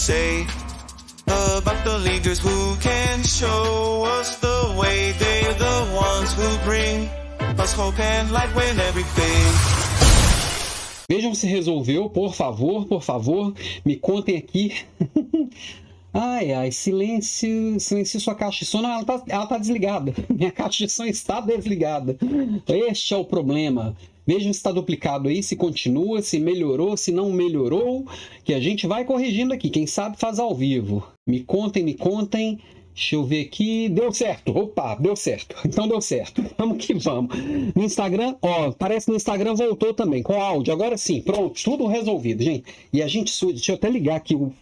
say about the leaders who can show us the way. They're the ones who bring us hope and light when everything. Vejam se resolveu, por favor, por favor, me contem aqui. Ai, ai, silêncio, silêncio sua caixa de som. Não, ela tá, ela tá desligada. Minha caixa de som está desligada. Este é o problema. Vejam se está duplicado aí, se continua, se melhorou, se não melhorou, que a gente vai corrigindo aqui. Quem sabe faz ao vivo. Me contem, me contem. Deixa eu ver aqui. Deu certo. Opa, deu certo. Então deu certo. Vamos que vamos. No Instagram, ó, parece que no Instagram voltou também, com áudio. Agora sim, pronto, tudo resolvido, gente. E a gente, deixa eu até ligar aqui o,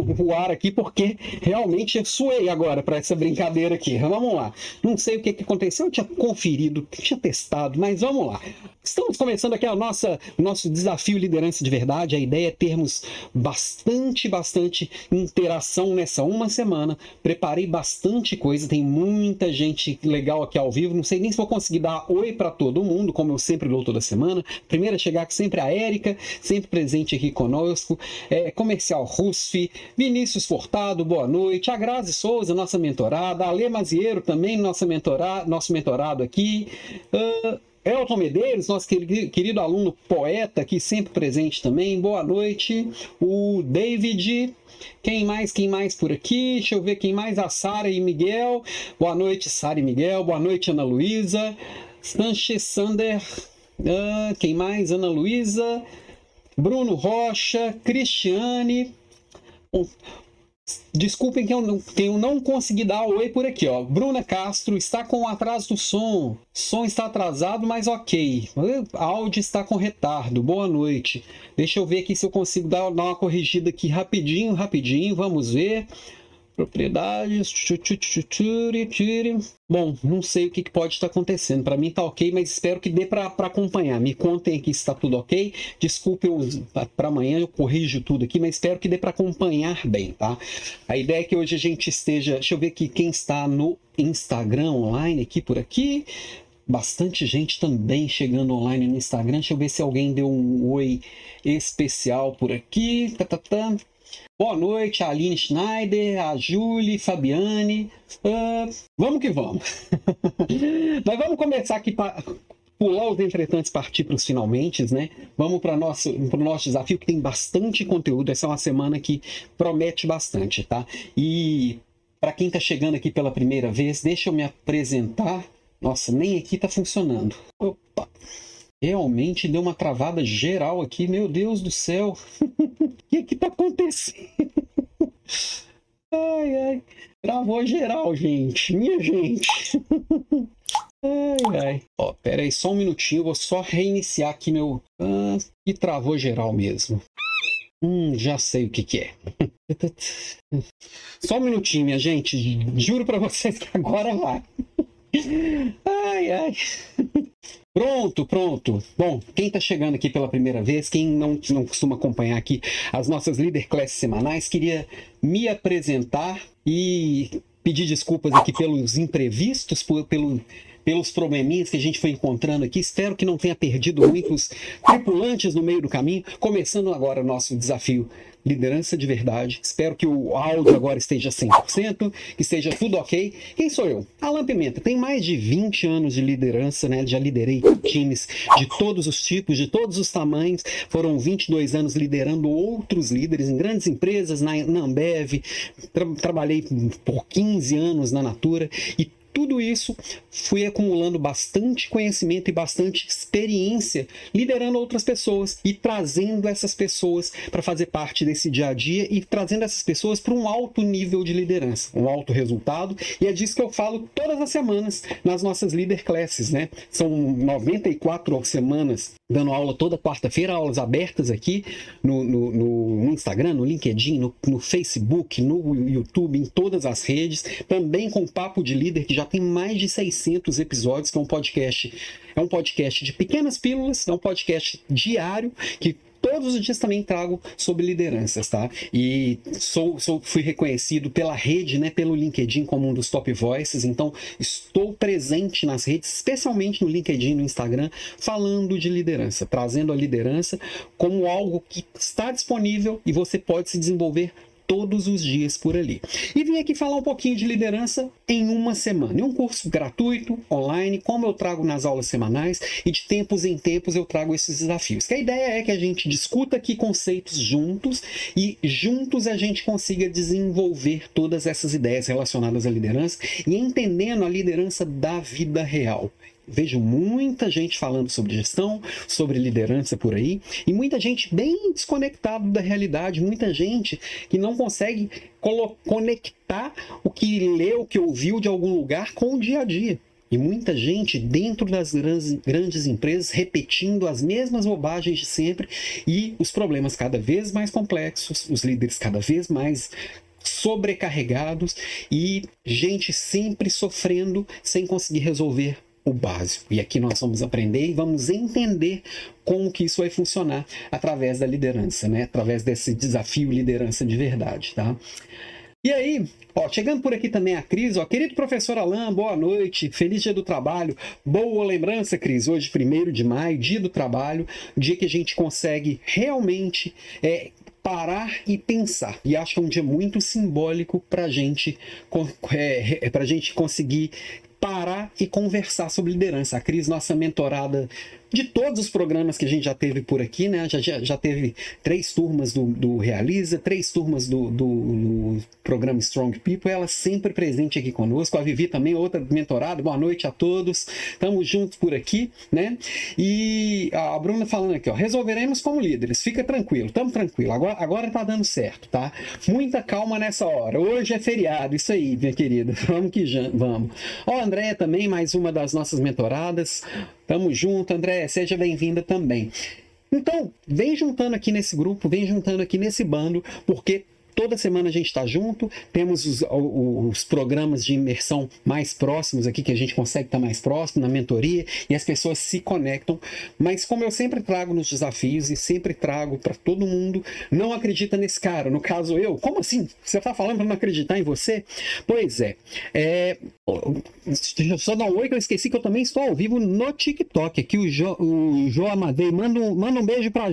o ar aqui, porque realmente suei agora para essa brincadeira aqui. Vamos lá. Não sei o que, que aconteceu, eu tinha conferido, tinha testado, mas vamos lá. Estamos começando aqui a nossa, nosso desafio liderança de verdade. A ideia é termos bastante, bastante interação nessa uma semana. Preparei bastante coisa, tem muita gente legal aqui ao vivo. Não sei nem se vou conseguir dar oi para todo mundo, como eu sempre dou toda semana. Primeira a chegar sempre a Érica, sempre presente aqui conosco. É, comercial Rusfi, Vinícius Fortado, boa noite. A Grazi Souza, nossa mentorada. Ale Maziero também, nossa mentora, nosso mentorado aqui. Uh, Elton Medeiros, nosso querido, querido aluno poeta aqui, sempre presente também. Boa noite. O David. Quem mais? Quem mais por aqui? Deixa eu ver quem mais. A Sara e Miguel. Boa noite, Sara e Miguel. Boa noite, Ana Luísa. Sanchez Sander. Uh, quem mais? Ana Luísa. Bruno Rocha. Cristiane. Desculpem que eu não, eu não consegui dar oi por aqui, ó. Bruna Castro está com atraso do som. Som está atrasado, mas ok. Áudio está com retardo. Boa noite. Deixa eu ver aqui se eu consigo dar, dar uma corrigida aqui rapidinho, rapidinho. Vamos ver. Propriedades. Bom, não sei o que, pode estar acontecendo. Para mim tá ok, mas espero que dê para acompanhar. Me contem aqui se está tudo ok. Desculpe, para amanhã eu corrijo tudo aqui, mas espero que dê para acompanhar bem, tá? A ideia é que hoje a gente esteja. Deixa eu ver aqui quem está no Instagram online aqui por aqui. Bastante gente também chegando online no Instagram. Deixa eu ver se alguém deu um oi especial por aqui. Tá, tá, tá. Boa noite, Aline Schneider, a Julie, Fabiane. Uh, vamos que vamos. Mas vamos começar aqui para pular os entretantos partir para os finalmente, né? Vamos para o nosso, nosso desafio que tem bastante conteúdo. Essa é uma semana que promete bastante, tá? E para quem está chegando aqui pela primeira vez, deixa eu me apresentar. Nossa, nem aqui está funcionando. Opa! Realmente deu uma travada geral aqui, meu Deus do céu. O que que tá acontecendo? Ai, ai. Travou geral, gente. Minha gente. Ai, ai. Ó, pera aí, só um minutinho. Vou só reiniciar aqui meu... Ah, e travou geral mesmo. Hum, já sei o que que é. Só um minutinho, minha gente. Juro para vocês que agora vai. Ai, ai. Pronto, pronto. Bom, quem está chegando aqui pela primeira vez, quem não, não costuma acompanhar aqui as nossas Leader Class semanais, queria me apresentar e pedir desculpas aqui pelos imprevistos, por, pelo, pelos probleminhas que a gente foi encontrando aqui. Espero que não tenha perdido muitos tripulantes no meio do caminho. Começando agora o nosso desafio liderança de verdade. Espero que o áudio agora esteja 100%, que esteja tudo ok. Quem sou eu? Alan Pimenta. Tem mais de 20 anos de liderança, né? Já liderei times de todos os tipos, de todos os tamanhos. Foram 22 anos liderando outros líderes em grandes empresas, na, Ambev. Tra trabalhei por 15 anos na Natura e tudo isso fui acumulando bastante conhecimento e bastante experiência liderando outras pessoas e trazendo essas pessoas para fazer parte desse dia a dia e trazendo essas pessoas para um alto nível de liderança, um alto resultado. E é disso que eu falo todas as semanas nas nossas Leader Classes, né? São 94 semanas dando aula toda quarta-feira, aulas abertas aqui no, no, no Instagram, no LinkedIn, no, no, Facebook, no YouTube, em todas as redes. Também com Papo de Líder, que já tem mais de 600 episódios, que é um podcast. É um podcast de pequenas pílulas, é um podcast diário que todos os dias também trago sobre lideranças, tá? E sou, sou, fui reconhecido pela rede, né, pelo LinkedIn como um dos top voices, então estou presente nas redes, especialmente no LinkedIn e no Instagram, falando de liderança, trazendo a liderança como algo que está disponível e você pode se desenvolver todos os dias por ali. E vim aqui falar um pouquinho de liderança em uma semana. Em um curso gratuito, online, como eu trago nas aulas semanais e de tempos em tempos eu trago esses desafios. Que a ideia é que a gente discuta aqui conceitos juntos e juntos a gente consiga desenvolver todas essas ideias relacionadas à liderança e entendendo a liderança da vida real vejo muita gente falando sobre gestão, sobre liderança por aí, e muita gente bem desconectado da realidade, muita gente que não consegue conectar o que leu, o que ouviu de algum lugar com o dia a dia. E muita gente dentro das grandes, grandes empresas repetindo as mesmas bobagens de sempre e os problemas cada vez mais complexos, os líderes cada vez mais sobrecarregados e gente sempre sofrendo sem conseguir resolver o básico. E aqui nós vamos aprender e vamos entender como que isso vai funcionar através da liderança, né? Através desse desafio liderança de verdade, tá? E aí, ó, chegando por aqui também a Cris, ó, querido professor Alain, boa noite, feliz dia do trabalho, boa lembrança, Cris, hoje, primeiro de maio, dia do trabalho, dia que a gente consegue realmente é, parar e pensar. E acho que é um dia muito simbólico para gente, é, é, a gente conseguir parar e conversar sobre liderança. A Cris, nossa mentorada de todos os programas que a gente já teve por aqui, né? Já, já, já teve três turmas do, do Realiza, três turmas do, do, do, programa Strong People, ela sempre presente aqui conosco. A Vivi também, outra mentorada. Boa noite a todos. Estamos juntos por aqui, né? E a Bruna falando aqui, ó, resolveremos como líderes. Fica tranquilo, estamos tranquilo. Agora, agora tá dando certo, tá? Muita calma nessa hora. Hoje é feriado, isso aí, minha querida. Vamos que já, vamos. Ó, Andréia também, mais uma das nossas mentoradas. Tamo junto, André, seja bem-vinda também. Então, vem juntando aqui nesse grupo, vem juntando aqui nesse bando, porque Toda semana a gente está junto, temos os, os, programas de imersão mais próximos aqui, que a gente consegue estar tá mais próximo, na mentoria, e as pessoas se conectam. Mas como eu sempre trago nos desafios e sempre trago para todo mundo, não acredita nesse cara. No caso eu, como assim? Você está falando para não acreditar em você? Pois é. é deixa eu só dar um oi que eu esqueci que eu também estou ao vivo no TikTok. Aqui o Jo, o jo Amadei. Manda um, manda um beijo para a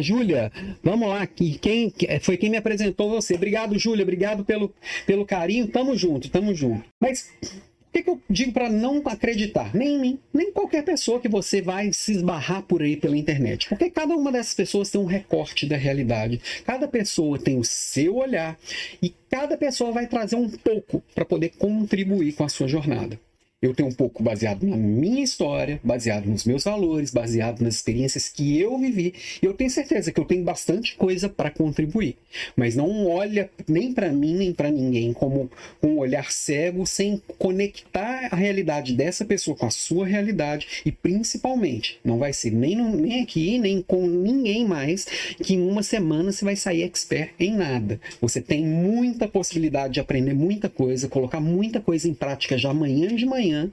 Júlia. Vamos lá. Quem, foi quem me apresentou apresentou você. Obrigado, Júlia. Obrigado pelo, pelo carinho. Tamo junto, tamo junto. Mas o que, que, eu digo para não acreditar? Nem em mim, nem em qualquer pessoa que você vai se esbarrar por aí pela internet. Porque cada uma dessas pessoas tem um recorte da realidade. Cada pessoa tem o seu olhar e cada pessoa vai trazer um pouco para poder contribuir com a sua jornada. Eu tenho um pouco baseado na minha história, baseado nos meus valores, baseado nas experiências que eu vivi. E eu tenho certeza que eu tenho bastante coisa para contribuir. Mas não olha nem para mim nem para ninguém como um olhar cego, sem conectar a realidade dessa pessoa com a sua realidade. E principalmente, não vai ser nem, no, nem aqui, nem com ninguém mais, que em uma semana você vai sair expert em nada. Você tem muita possibilidade de aprender muita coisa, colocar muita coisa em prática já amanhã de manhã manhã,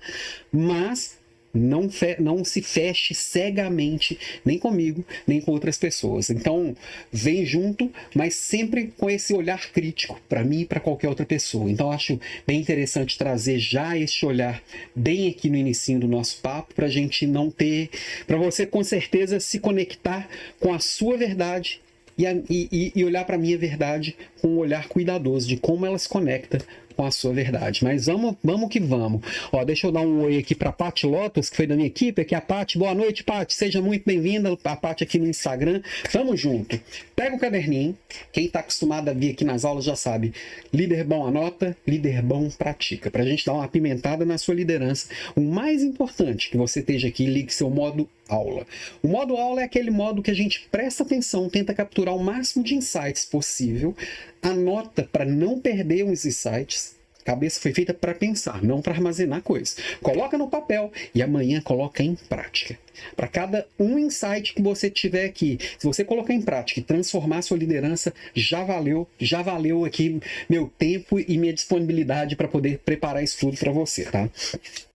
mas não, não se feche cegamente, nem comigo, nem com outras pessoas. Então, vem junto, mas sempre com esse olhar crítico para mim e para qualquer outra pessoa. Então, acho bem interessante trazer já esse olhar bem aqui no início do nosso papo, para a gente não ter, para você com certeza se conectar com a sua verdade e, e, e olhar para a minha verdade com um olhar cuidadoso de como ela se conecta com a sua verdade. Mas vamos, vamos que vamos. Ó, deixa eu dar um oi aqui para Paty Lotus, que foi da minha equipe, aqui a Paty. Boa noite, Paty. Seja muito bem-vinda. A Paty aqui no Instagram. Tamo junto. Pega o caderninho. Quem está acostumado a vir aqui nas aulas já sabe. Líder bom anota, líder bom pratica. Para a gente dar uma apimentada na sua liderança. O mais importante que você esteja aqui, ligue seu modo aula. O modo aula é aquele modo que a gente presta atenção, tenta capturar o máximo de insights possível, anota para não perder os insights. Cabeça foi feita para pensar, não para armazenar coisas. Coloca no papel e amanhã coloca em prática. Para cada um insight que você tiver aqui, se você colocar em prática e transformar sua liderança, já valeu, já valeu aqui meu tempo e minha disponibilidade para poder preparar isso tudo para você, tá?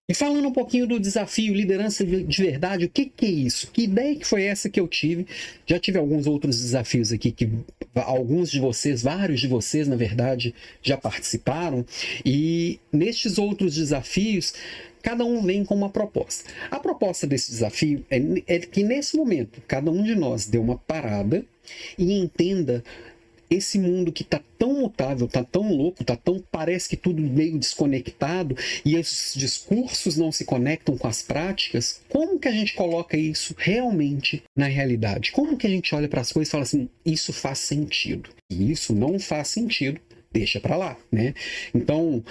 E falando um pouquinho do desafio liderança de verdade, o que, que é isso? Que ideia que foi essa que eu tive? Já tive alguns outros desafios aqui que alguns de vocês, vários de vocês, na verdade, já participaram. E nestes outros desafios, cada um vem com uma proposta. A proposta desse desafio é, é que nesse momento, cada um de nós dê uma parada e entenda esse mundo que está tão mutável, está tão louco, tá tão parece que tudo meio desconectado e os discursos não se conectam com as práticas, como que a gente coloca isso realmente na realidade? Como que a gente olha para as coisas e fala assim, isso faz sentido? E isso não faz sentido, deixa para lá, né? Então,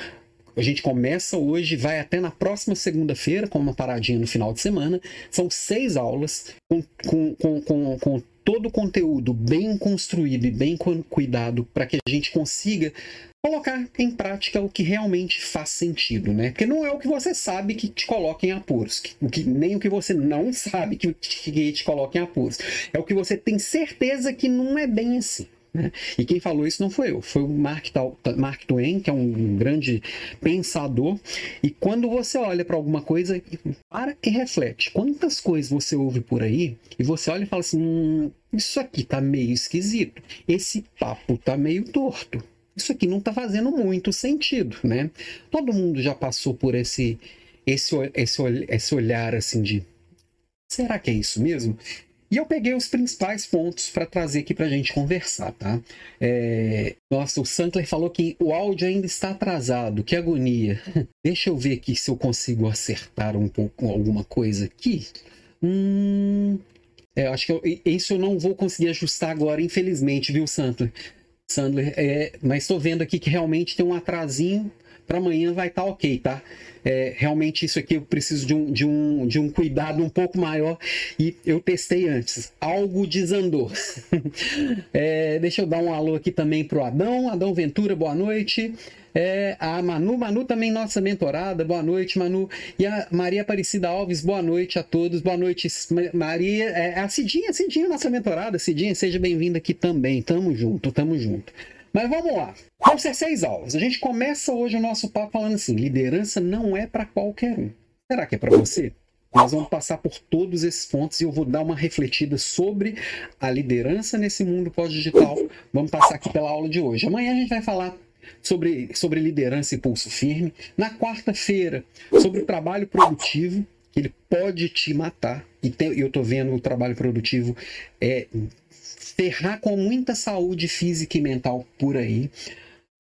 a gente começa hoje, vai até na próxima segunda-feira, com uma paradinha no final de semana. São seis aulas com, com, com, com todo o conteúdo bem construído e bem cuidado para que a gente consiga colocar em prática o que realmente faz sentido, né? Porque não é o que você sabe que te coloca em apuros, o que, nem o que você não sabe que, que te coloca em apuros. É o que você tem certeza que não é bem assim. Né? E quem falou isso não foi eu, foi o Mark, Mark Twain, que é um grande pensador. E quando você olha para alguma coisa, para e reflete. Quantas coisas você ouve por aí e você olha e fala assim: hum, isso aqui tá meio esquisito, esse papo tá meio torto. Isso aqui não tá fazendo muito sentido, né? Todo mundo já passou por esse esse, esse, esse olhar assim de será que é isso mesmo? E eu peguei os principais pontos para trazer aqui para a gente conversar, tá? É... Nossa, o Sankler falou que o áudio ainda está atrasado, que agonia. Deixa eu ver aqui se eu consigo acertar um pouco alguma coisa aqui. Hum... É, acho que eu, isso eu não vou conseguir ajustar agora, infelizmente, viu, Sandler? Sandler, é, mas estou vendo aqui que realmente tem um atrasinho para amanhã vai estar tá ok, tá? É, realmente isso aqui eu preciso de um, de, um, de um cuidado um pouco maior e eu testei antes. Algo desandou. é, deixa eu dar um alô aqui também pro Adão. Adão Ventura, boa noite. É, a Manu, Manu também nossa mentorada, boa noite, Manu. E a Maria Aparecida Alves, boa noite a todos, boa noite, Maria. É, a Cidinha, Cidinha, nossa mentorada, Cidinha, seja bem-vinda aqui também. Tamo junto, tamo junto. Mas vamos lá. Vão ser seis aulas. A gente começa hoje o nosso papo falando assim: liderança não é para qualquer um. Será que é para você? Nós vamos passar por todos esses pontos e eu vou dar uma refletida sobre a liderança nesse mundo pós-digital. Vamos passar aqui pela aula de hoje. Amanhã a gente vai falar sobre, sobre liderança e pulso firme. Na quarta-feira, sobre o trabalho produtivo, que ele pode te matar. E eu estou vendo o trabalho produtivo é, ferrar com muita saúde física e mental por aí.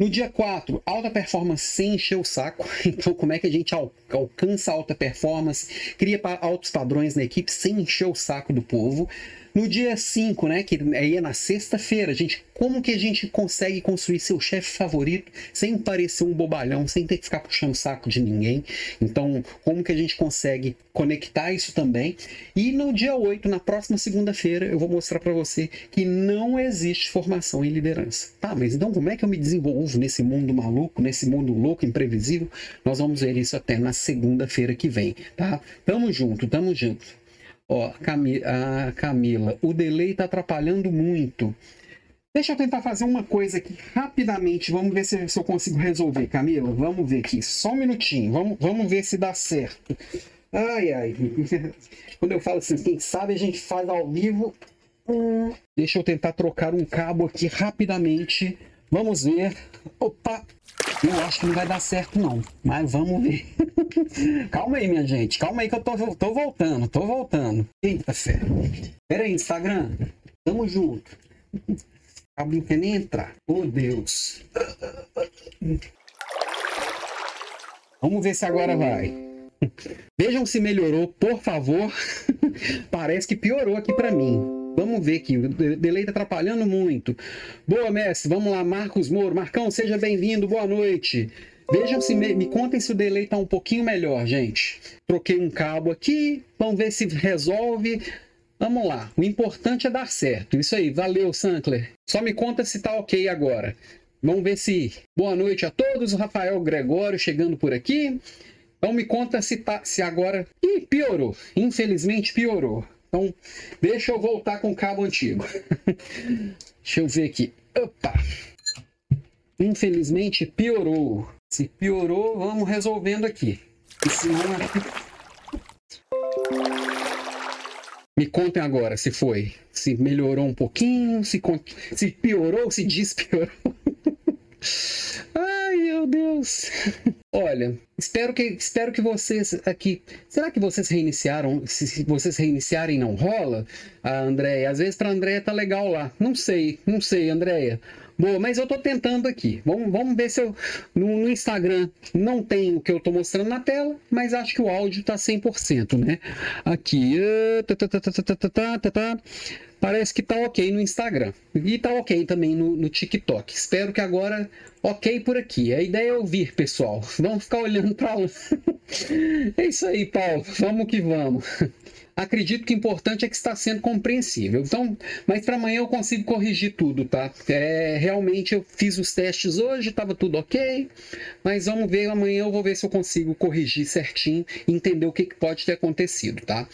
No dia 4, alta performance sem encher o saco. Então, como é que a gente alcança alta performance, cria altos padrões na equipe sem encher o saco do povo? No dia 5, né, que aí é na sexta-feira, gente, como que a gente consegue construir seu chefe favorito sem parecer um bobalhão, sem ter que ficar puxando o saco de ninguém? Então, como que a gente consegue conectar isso também? E no dia 8, na próxima segunda-feira, eu vou mostrar para você que não existe formação em liderança. Tá, mas então como é que eu me desenvolvo nesse mundo maluco, nesse mundo louco, imprevisível? Nós vamos ver isso até na segunda-feira que vem, tá? Tamo junto, tamo junto. Ó, a Camila, o delay está atrapalhando muito. Deixa eu tentar fazer uma coisa aqui rapidamente. Vamos ver se, se, eu consigo resolver, Camila. Vamos ver aqui. Só um minutinho. Vamos, vamos ver se dá certo. Ai, ai. Quando eu falo assim, quem sabe a gente faz ao vivo. Hum, deixa eu tentar trocar um cabo aqui rapidamente. Vamos ver. Opa! Eu acho que não vai dar certo, não. Mas vamos ver. Calma aí, minha gente. Calma aí que eu tô, tô voltando, tô voltando. Eita fé. Pera aí, Instagram. Tamo junto. Cabo não nem entrar. Oh, Deus. Vamos ver se agora vai. Vejam se melhorou, por favor. Parece que piorou aqui para mim. Vamos ver aqui, o delay tá atrapalhando muito. Boa, mestre, vamos lá, Marcos Moro. Marcão, seja bem-vindo, boa noite. Vejam se me, me contem se o delay tá um pouquinho melhor, gente. Troquei um cabo aqui, vamos ver se resolve. Vamos lá, o importante é dar certo. Isso aí, valeu, Sankler. Só me conta se tá ok agora. Vamos ver se. Boa noite a todos, o Rafael Gregório chegando por aqui. Então me conta se, tá, se agora. Ih, piorou. Infelizmente piorou. Então, deixa eu voltar com o cabo antigo. deixa eu ver aqui. Opa! Infelizmente piorou. Se piorou, vamos resolvendo aqui. Isso não é... Me contem agora se foi. Se melhorou um pouquinho, se, se piorou, se despiorou. Ai, meu Deus. Olha, espero que, espero que vocês aqui. Será que vocês reiniciaram? Se, se vocês reiniciarem não rola? A Andréia. Às vezes para Andréia tá legal lá. Não sei, não sei, Andréia. Boa, mas eu tô tentando aqui. Vamos, vamos ver se eu. No, no, Instagram não tem o que eu tô mostrando na tela, mas acho que o áudio tá 100%, né? Aqui. Parece que tá ok no Instagram. E tá ok também no, no TikTok. Espero que agora ok por aqui. A ideia é ouvir, pessoal. Vamos ficar olhando para lá. é isso aí, Paulo. Vamos que vamos acredito que o importante é que está sendo compreensível. Então, mas para amanhã eu consigo corrigir tudo, tá? É, realmente eu fiz os testes hoje, estava tudo ok, mas vamos ver amanhã eu vou ver se eu consigo corrigir certinho entender o que, que pode ter acontecido, tá?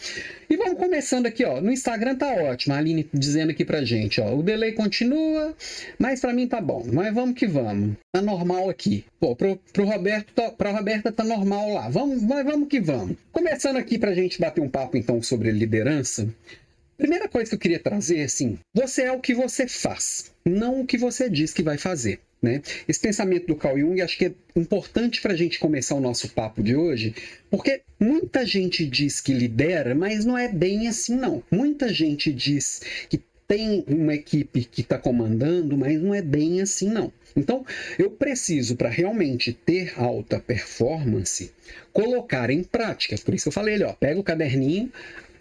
E vamos começando aqui, ó. No Instagram tá ótimo, a Aline dizendo aqui pra gente, ó. O delay continua, mas para mim tá bom. Mas vamos que vamos. Tá normal aqui. Pô, pro, pro Roberto, tá, pra Roberta tá normal lá. Vamos, mas vamos que vamos. Começando aqui pra gente bater um papo então sobre liderança. Primeira coisa que eu queria trazer é assim: você é o que você faz, não o que você diz que vai fazer. Né? Esse pensamento do Carl Jung acho que é importante para a gente começar o nosso papo de hoje, porque muita gente diz que lidera, mas não é bem assim, não. Muita gente diz que tem uma equipe que está comandando, mas não é bem assim, não. Então, eu preciso, para realmente ter alta performance, colocar em prática. Por isso eu falei ó, pega o caderninho,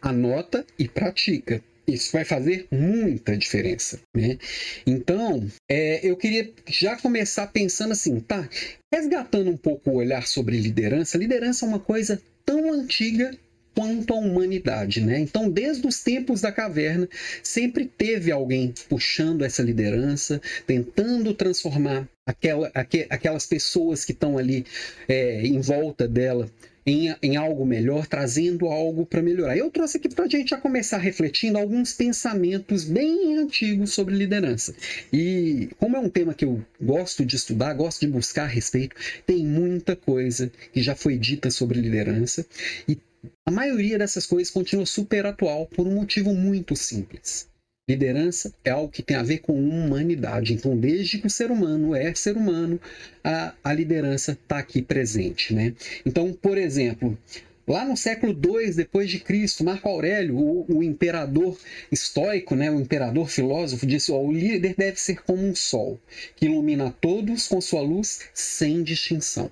anota e pratica. Isso vai fazer muita diferença, né? Então, é, eu queria já começar pensando assim, tá? Resgatando um pouco o olhar sobre liderança. Liderança é uma coisa tão antiga quanto a humanidade, né? Então, desde os tempos da caverna, sempre teve alguém puxando essa liderança, tentando transformar aquela, aquelas pessoas que estão ali é, em volta dela em, em algo melhor, trazendo algo para melhorar. Eu trouxe aqui para a gente já começar refletindo alguns pensamentos bem antigos sobre liderança. E como é um tema que eu gosto de estudar, gosto de buscar a respeito, tem muita coisa que já foi dita sobre liderança e a maioria dessas coisas continua super atual por um motivo muito simples. Liderança é algo que tem a ver com humanidade. Então, desde que o ser humano é ser humano, a, a liderança está aqui presente. Né? Então, por exemplo, Lá no século II depois de Cristo, Marco Aurélio, o, o, imperador estoico, né, o imperador filósofo, disse: oh, o líder deve ser como um sol, que ilumina todos com sua luz sem distinção.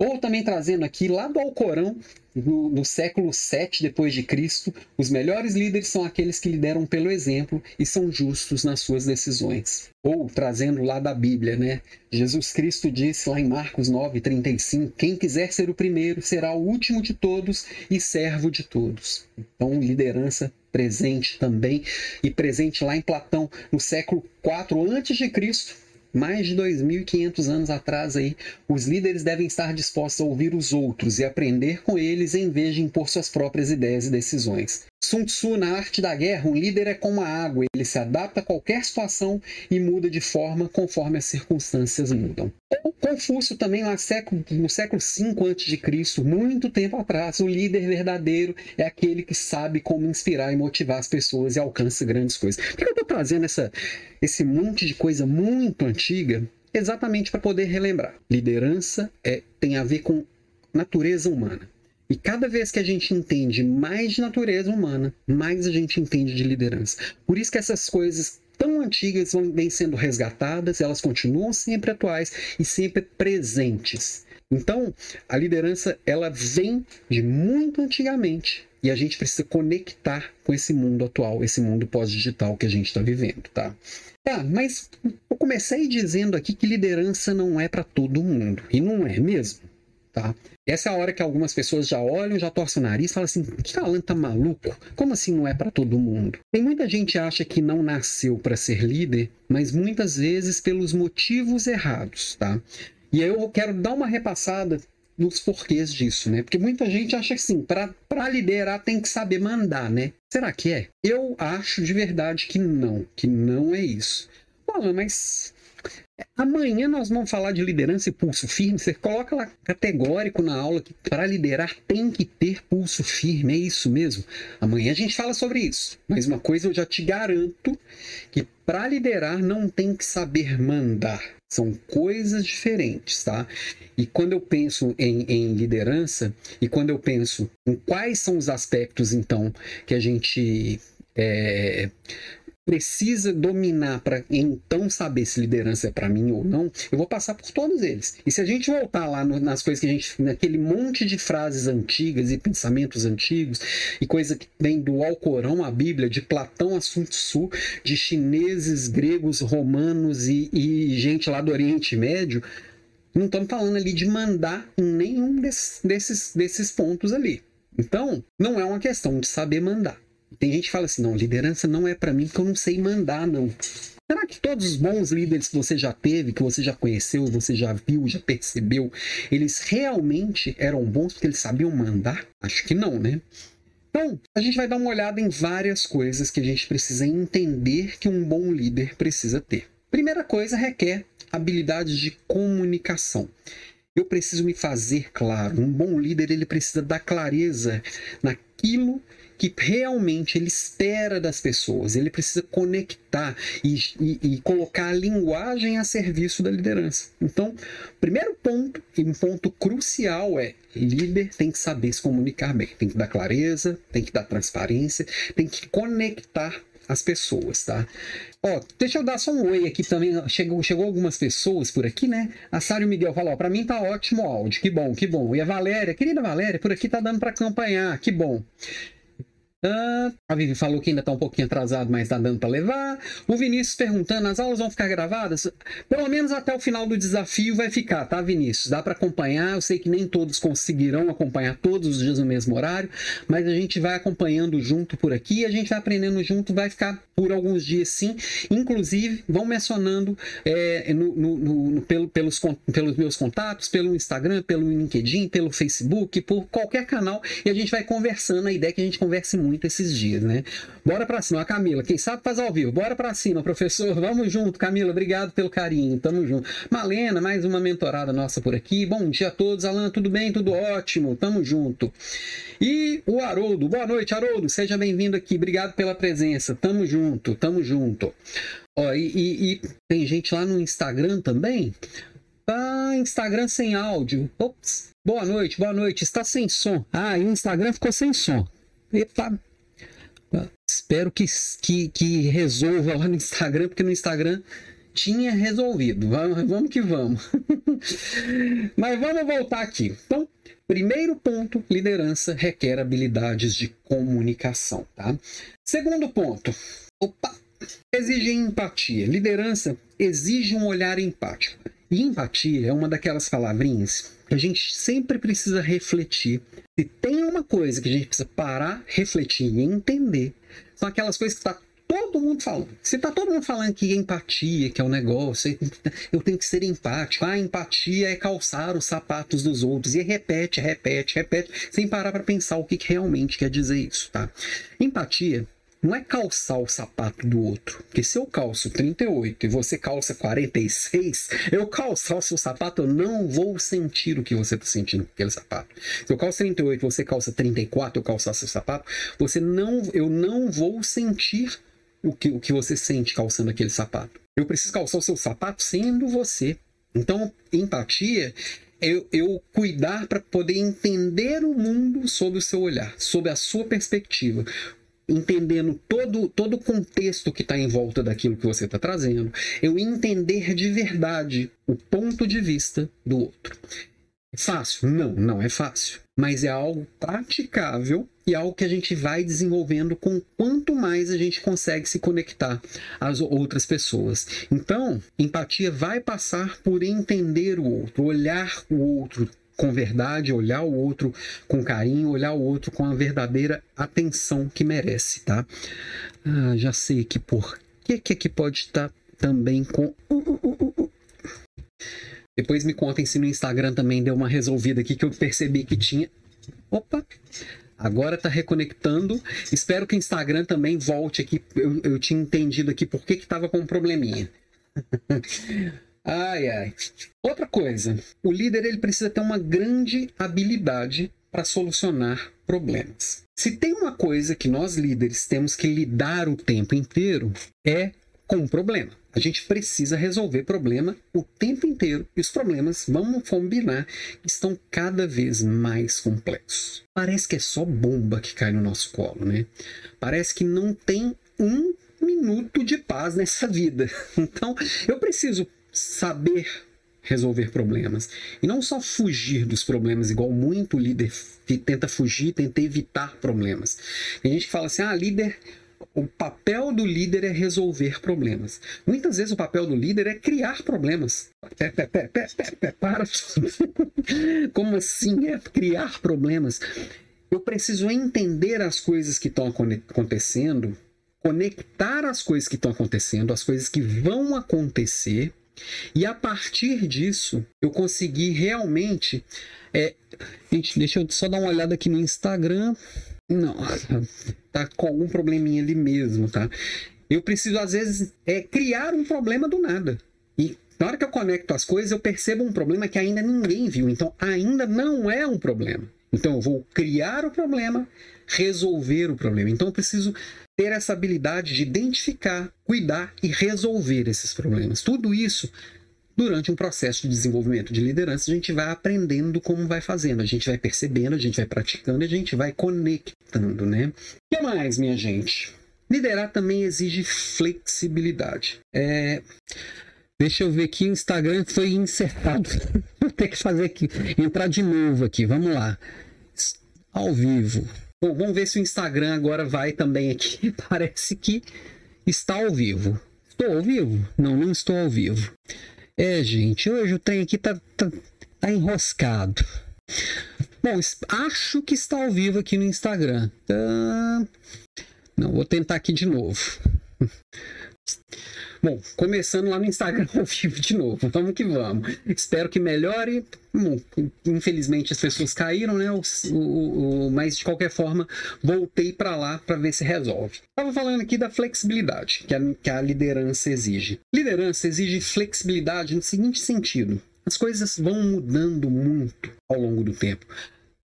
Ou também trazendo aqui lá do Alcorão, no, no, século 7 depois de Cristo, os melhores líderes são aqueles que lideram pelo exemplo e são justos nas suas decisões. Ou trazendo lá da Bíblia, né? Jesus Cristo disse lá em Marcos 9:35, quem quiser ser o primeiro será o último de todos e servo de todos. Então, liderança presente também e presente lá em Platão no século 4 antes de Cristo, mais de 2.500 anos atrás aí, os líderes devem estar dispostos a ouvir os outros e aprender com eles em vez de impor suas próprias ideias e decisões. Sun Tzu, na arte da guerra, um líder é como a água, ele se adapta a qualquer situação e muda de forma conforme as circunstâncias mudam. Ou Confúcio também, lá século, no século V a.C., muito tempo atrás, o líder verdadeiro é aquele que sabe como inspirar e motivar as pessoas e alcança grandes coisas. Por que eu estou trazendo essa, esse monte de coisa muito antiga? Exatamente para poder relembrar. Liderança é, tem a ver com natureza humana. E cada vez que a gente entende mais de natureza humana, mais a gente entende de liderança. Por isso que essas coisas tão antigas vêm sendo resgatadas, elas continuam sempre atuais e sempre presentes. Então, a liderança ela vem de muito antigamente e a gente precisa conectar com esse mundo atual, esse mundo pós-digital que a gente está vivendo, tá? Tá, mas eu comecei dizendo aqui que liderança não é para todo mundo e não é mesmo, tá? Essa é a hora que algumas pessoas já olham, já torcem o nariz e falam assim: que Alan tá maluco? Como assim não é para todo mundo? Tem muita gente que acha que não nasceu para ser líder, mas muitas vezes pelos motivos errados, tá? E aí eu quero dar uma repassada nos porquês disso, né? Porque muita gente acha que assim, para liderar tem que saber mandar, né? Será que é? Eu acho de verdade que não, que não é isso. Mas Amanhã nós vamos falar de liderança e pulso firme. Você coloca lá categórico na aula que para liderar tem que ter pulso firme. É isso mesmo. Amanhã a gente fala sobre isso. Mas uma coisa eu já te garanto que para liderar não tem que saber mandar. São coisas diferentes, tá? E quando eu penso em, em, liderança, e quando eu penso em quais são os aspectos, então, que a gente é, precisa dominar para então saber se liderança é para mim ou não, eu vou passar por todos eles. E se a gente voltar lá no, nas coisas que a gente. naquele monte de frases antigas e pensamentos antigos, e coisa que vem do Alcorão à Bíblia, de Platão a Sun Tzu, de chineses, gregos, romanos e, e gente lá do Oriente Médio, não estamos falando ali de mandar em nenhum desses, desses, desses pontos ali. Então, não é uma questão de saber mandar. Tem gente que fala assim: não, liderança não é para mim porque eu não sei mandar, não. Será que todos os bons líderes que você já teve, que você já conheceu, você já viu, já percebeu, eles realmente eram bons porque eles sabiam mandar? Acho que não, né? Então, a gente vai dar uma olhada em várias coisas que a gente precisa entender que um bom líder precisa ter. Primeira coisa requer habilidades de comunicação. Eu preciso me fazer claro. Um bom líder ele precisa dar clareza naquilo que realmente ele espera das pessoas. Ele precisa conectar e, e, e, colocar a linguagem a serviço da liderança. Então, primeiro ponto, e um ponto crucial é líder tem que saber se comunicar bem, tem que dar clareza, tem que dar transparência, tem que conectar as pessoas, tá? Ó, deixa eu dar só um oi aqui também. Chegou, chegou algumas pessoas por aqui, né? A Sário Miguel falou: ó, pra mim tá ótimo o áudio, que bom, que bom. E a Valéria, querida Valéria, por aqui tá dando para acompanhar, que bom. Ah, a Vivi falou que ainda está um pouquinho atrasado, mas está dando para levar. O Vinícius perguntando: as aulas vão ficar gravadas? Pelo menos até o final do desafio vai ficar, tá, Vinícius? Dá para acompanhar. Eu sei que nem todos conseguirão acompanhar todos os dias no mesmo horário, mas a gente vai acompanhando junto por aqui, a gente vai aprendendo junto, vai ficar por alguns dias sim. Inclusive, vão mencionando é, no, no, no, pelo, pelos, pelos meus contatos, pelo Instagram, pelo LinkedIn, pelo Facebook, por qualquer canal, e a gente vai conversando. A ideia é que a gente converse muito muito esses dias, né? Bora para cima, a Camila, quem sabe faz ao vivo. Bora para cima, professor. Vamos junto, Camila. Obrigado pelo carinho. Tamo junto. Malena, mais uma mentorada nossa por aqui. Bom dia a todos. Alan, tudo bem? Tudo ótimo. Tamo junto. E o Haroldo. Boa noite, Haroldo. Seja bem-vindo aqui. Obrigado pela presença. Tamo junto. Tamo junto. Ó, e, e, e tem gente lá no Instagram também. Ah, Instagram sem áudio. Ops. Boa noite, boa noite. Está sem som. Ah, e o Instagram ficou sem som. Epa. Espero que, que, que resolva lá no Instagram, porque no Instagram tinha resolvido. Vamos, vamos que vamos. Mas vamos voltar aqui. Então, primeiro ponto: liderança requer habilidades de comunicação. Tá? Segundo ponto: opa, exige empatia. Liderança exige um olhar empático. E empatia é uma daquelas palavrinhas a gente sempre precisa refletir. Se tem uma coisa que a gente precisa parar, refletir e entender, são aquelas coisas que está todo mundo falando. Se está todo mundo falando que empatia, que é o um negócio, eu tenho que ser empático. Ah, empatia é calçar os sapatos dos outros. E repete, repete, repete, sem parar para pensar o que, que realmente quer dizer isso, tá? Empatia não é calçar o sapato do outro. Porque se eu calço 38 e você calça 46, eu calçar o seu sapato, eu não vou sentir o que você está sentindo com aquele sapato. Se eu calço 38 e você calça 34, eu calçar seu sapato, você não, eu não vou sentir o que, o que você sente calçando aquele sapato. Eu preciso calçar o seu sapato sendo você. Então, empatia eu, eu, cuidar para poder entender o mundo sob o seu olhar, sob a sua perspectiva entendendo todo, todo o contexto que está em volta daquilo que você está trazendo, eu entender de verdade o ponto de vista do outro. É fácil? Não, não é fácil. Mas é algo praticável e algo que a gente vai desenvolvendo com quanto mais a gente consegue se conectar às outras pessoas. Então, empatia vai passar por entender o outro, olhar o outro, com verdade, olhar o outro com carinho, olhar o outro com a verdadeira atenção que merece, tá? Ah, já sei que por que que aqui pode estar também com depois me contem se no Instagram também deu uma resolvida aqui que eu percebi que tinha. Opa! Agora tá reconectando. Espero que o Instagram também volte aqui. Eu, eu tinha entendido aqui por que que tava com um probleminha. ai, ai. Outra coisa, o líder ele precisa ter uma grande habilidade para solucionar problemas. Se tem uma coisa que nós líderes temos que lidar o tempo inteiro é com o problema. A gente precisa resolver problema o tempo inteiro e os problemas, vamos combinar, estão cada vez mais complexos. Parece que é só bomba que cai no nosso colo, né? Parece que não tem um minuto de paz nessa vida. Então, eu preciso saber resolver problemas. E não só fugir dos problemas, igual muito líder tenta fugir, tenta evitar problemas. Tem gente fala assim: ah, líder o papel do líder é resolver problemas. Muitas vezes o papel do líder é criar problemas. Pé, pé, pé, pé, pé, pé, para. Como assim é criar problemas? Eu preciso entender as coisas que estão acontecendo, conectar as coisas que estão acontecendo, as coisas que vão acontecer, e a partir disso eu consegui realmente. É... Gente, deixa eu só dar uma olhada aqui no Instagram. Não, tá com algum probleminha ali mesmo, tá? Eu preciso, às vezes, é, criar um problema do nada. E na hora que eu conecto as coisas, eu percebo um problema que ainda ninguém viu. Então, ainda não é um problema. Então, eu vou criar o problema, resolver o problema. Então, eu preciso ter essa habilidade de identificar, cuidar e resolver esses problemas. Tudo isso durante um processo de desenvolvimento de liderança, a gente vai aprendendo como vai fazendo, a gente vai percebendo, a gente vai praticando, a gente vai conectando, né? O que mais, minha gente? Liderar também exige flexibilidade. É... Deixa eu ver aqui, o Instagram foi insertado. Vou ter que fazer aqui, entrar de novo aqui, vamos lá. Ao vivo. Bom, vamos ver se o Instagram agora vai também aqui. Parece que está ao vivo. Estou ao vivo? Não, não estou ao vivo. É, gente, hoje o trem aqui tá, tá, tá enroscado. Bom, acho que está ao vivo aqui no Instagram. Tá... Não, vou tentar aqui de novo. Bom, começando lá no Instagram ao vivo de novo. Vamos que vamos. Espero que melhore. Bom, infelizmente as pessoas caíram, né? O, o, o, mas de qualquer forma, voltei para lá para ver se resolve. Estava falando aqui da flexibilidade que a, que a liderança exige. Liderança exige flexibilidade no seguinte sentido: as coisas vão mudando muito ao longo do tempo.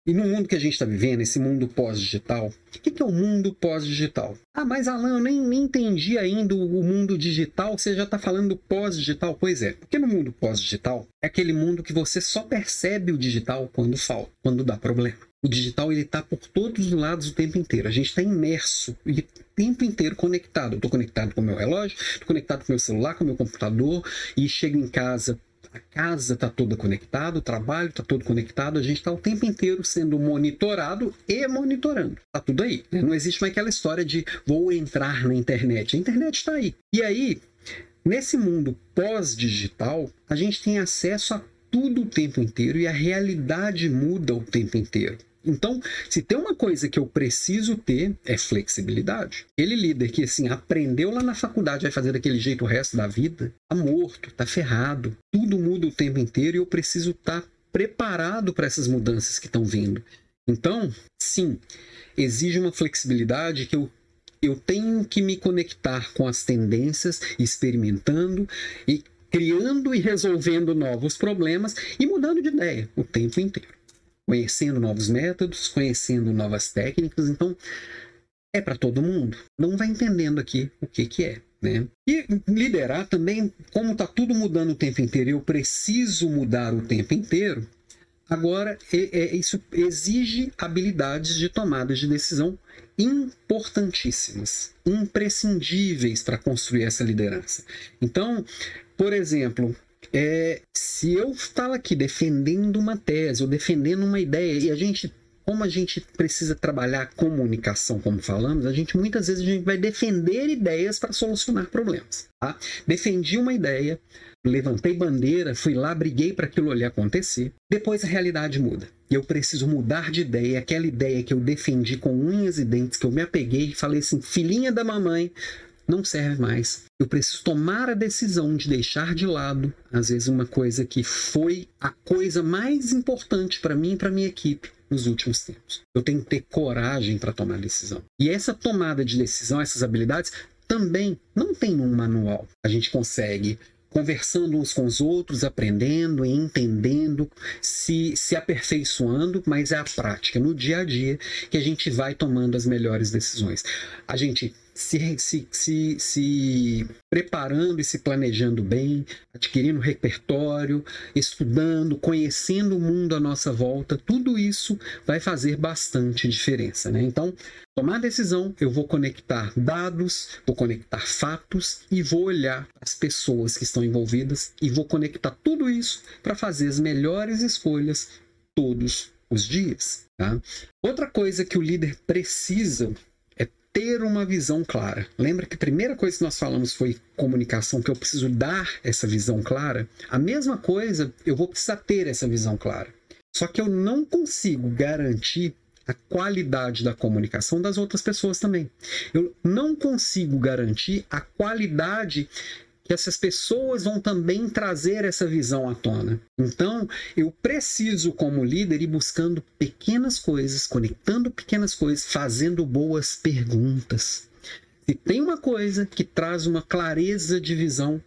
E no mundo que a gente está vivendo, esse mundo pós-digital, o que, que, é o mundo pós-digital? Ah, mas Alan, eu nem, nem entendi ainda o mundo digital, você já está falando pós-digital? Pois é, porque no mundo pós-digital é aquele mundo que você só percebe o digital quando falta, quando dá problema. O digital ele está por todos os lados o tempo inteiro. A gente está imerso e o tempo inteiro conectado. Estou conectado com o meu relógio, estou conectado com o meu celular, com o meu computador e chego em casa, a casa está toda conectada, o trabalho está todo conectado, a gente está o tempo inteiro sendo monitorado e monitorando. Está tudo aí. Né? Não existe mais aquela história de vou entrar na internet. A internet está aí. E aí, nesse mundo pós-digital, a gente tem acesso a tudo o tempo inteiro e a realidade muda o tempo inteiro. Então, se tem uma coisa que eu preciso ter, é flexibilidade. Aquele líder que, assim, aprendeu lá na faculdade, vai fazer daquele jeito o resto da vida, tá morto, tá ferrado. Tudo muda o tempo inteiro e eu preciso estar tá preparado para essas mudanças que estão vindo. Então, sim, exige uma flexibilidade que eu eu tenho que me conectar com as tendências, experimentando e criando e resolvendo novos problemas e mudando de ideia o tempo inteiro conhecendo novos métodos, conhecendo novas técnicas. Então, é para todo mundo. Não vai entendendo aqui o que, que é. Né? E liderar também, como está tudo mudando o tempo inteiro, eu preciso mudar o tempo inteiro. Agora, é, é, isso exige habilidades de tomada de decisão importantíssimas, imprescindíveis para construir essa liderança. Então, por exemplo, é, se eu estava aqui defendendo uma tese ou defendendo uma ideia e a gente como a gente precisa trabalhar comunicação, como falamos, a gente muitas vezes a gente vai defender ideias para solucionar problemas. Tá? Defendi uma ideia, levantei bandeira, fui lá, briguei para aquilo ali acontecer. Depois a realidade muda. E eu preciso mudar de ideia. Aquela ideia que eu defendi com unhas e dentes, que eu me apeguei e falei assim: filhinha da mamãe, não serve mais. Eu preciso tomar a decisão de deixar de lado, às vezes, uma coisa que foi a coisa mais importante para mim e para minha equipe nos últimos tempos. Eu tenho que ter coragem para tomar decisão. E essa tomada de decisão, essas habilidades, também não tem um manual. A gente consegue conversando uns com os outros, aprendendo entendendo, se, se aperfeiçoando, mas é a prática, no dia a dia, que a gente vai tomando as melhores decisões. A gente se, se, se, se preparando e se planejando bem, adquirindo repertório, estudando, conhecendo o mundo à nossa volta, tudo isso vai fazer bastante diferença. Né? Então, tomar decisão, eu vou conectar dados, vou conectar fatos e vou olhar as pessoas que estão envolvidas e vou conectar tudo isso para fazer as melhores escolhas todos os dias. Tá? Outra coisa que o líder precisa ter uma visão clara. Lembra que a primeira coisa que nós falamos foi comunicação, que eu preciso dar essa visão clara? A mesma coisa, eu vou precisar ter essa visão clara. Só que eu não consigo garantir a qualidade da comunicação das outras pessoas também. Eu não consigo garantir a qualidade que essas pessoas vão também trazer essa visão à tona. Então, eu preciso, como líder, ir buscando pequenas coisas, conectando pequenas coisas, fazendo boas perguntas. Se tem uma coisa que traz uma clareza de visão,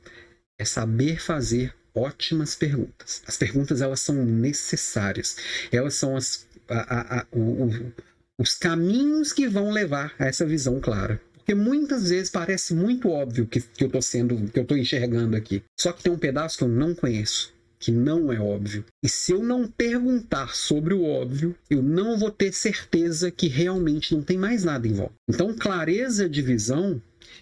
é saber fazer ótimas perguntas. As perguntas elas são necessárias. Elas são as, a, a, a, o, o, os caminhos que vão levar a essa visão clara. Porque muitas vezes parece muito óbvio que, que eu estou sendo, que eu estou enxergando aqui. Só que tem um pedaço que eu não conheço, que não é óbvio. E se eu não perguntar sobre o óbvio, eu não vou ter certeza que realmente não tem mais nada em volta. Então, clareza de visão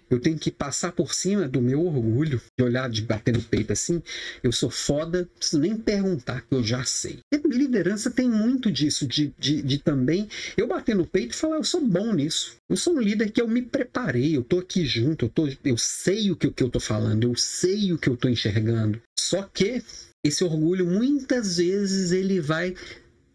eu tenho que passar por cima do meu orgulho, de olhar, de bater no peito assim. Eu sou foda, não preciso nem perguntar, que eu já sei. E liderança tem muito disso, de, de, de, também eu bater no peito e falar, eu sou bom nisso. Eu sou um líder que eu me preparei, eu tô aqui junto, eu, tô, eu sei o que, o que eu tô falando, eu sei o que eu tô enxergando. Só que esse orgulho, muitas vezes, ele vai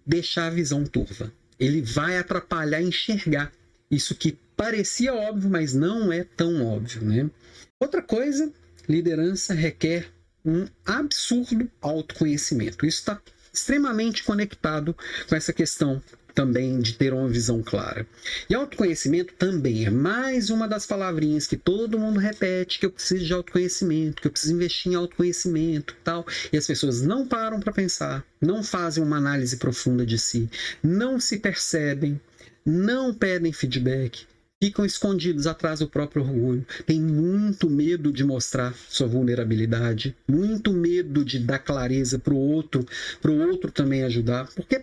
deixar a visão turva. Ele vai atrapalhar enxergar isso que parecia óbvio, mas não é tão óbvio, né? Outra coisa, liderança requer um absurdo autoconhecimento. Isso está extremamente conectado com essa questão também de ter uma visão clara. E autoconhecimento também é mais uma das palavrinhas que todo mundo repete que eu preciso de autoconhecimento, que eu preciso investir em autoconhecimento, tal. E as pessoas não param para pensar, não fazem uma análise profunda de si, não se percebem, não pedem feedback, ficam escondidos atrás do próprio orgulho, têm muito medo de mostrar sua vulnerabilidade, muito medo de dar clareza para o outro, para o outro também ajudar, porque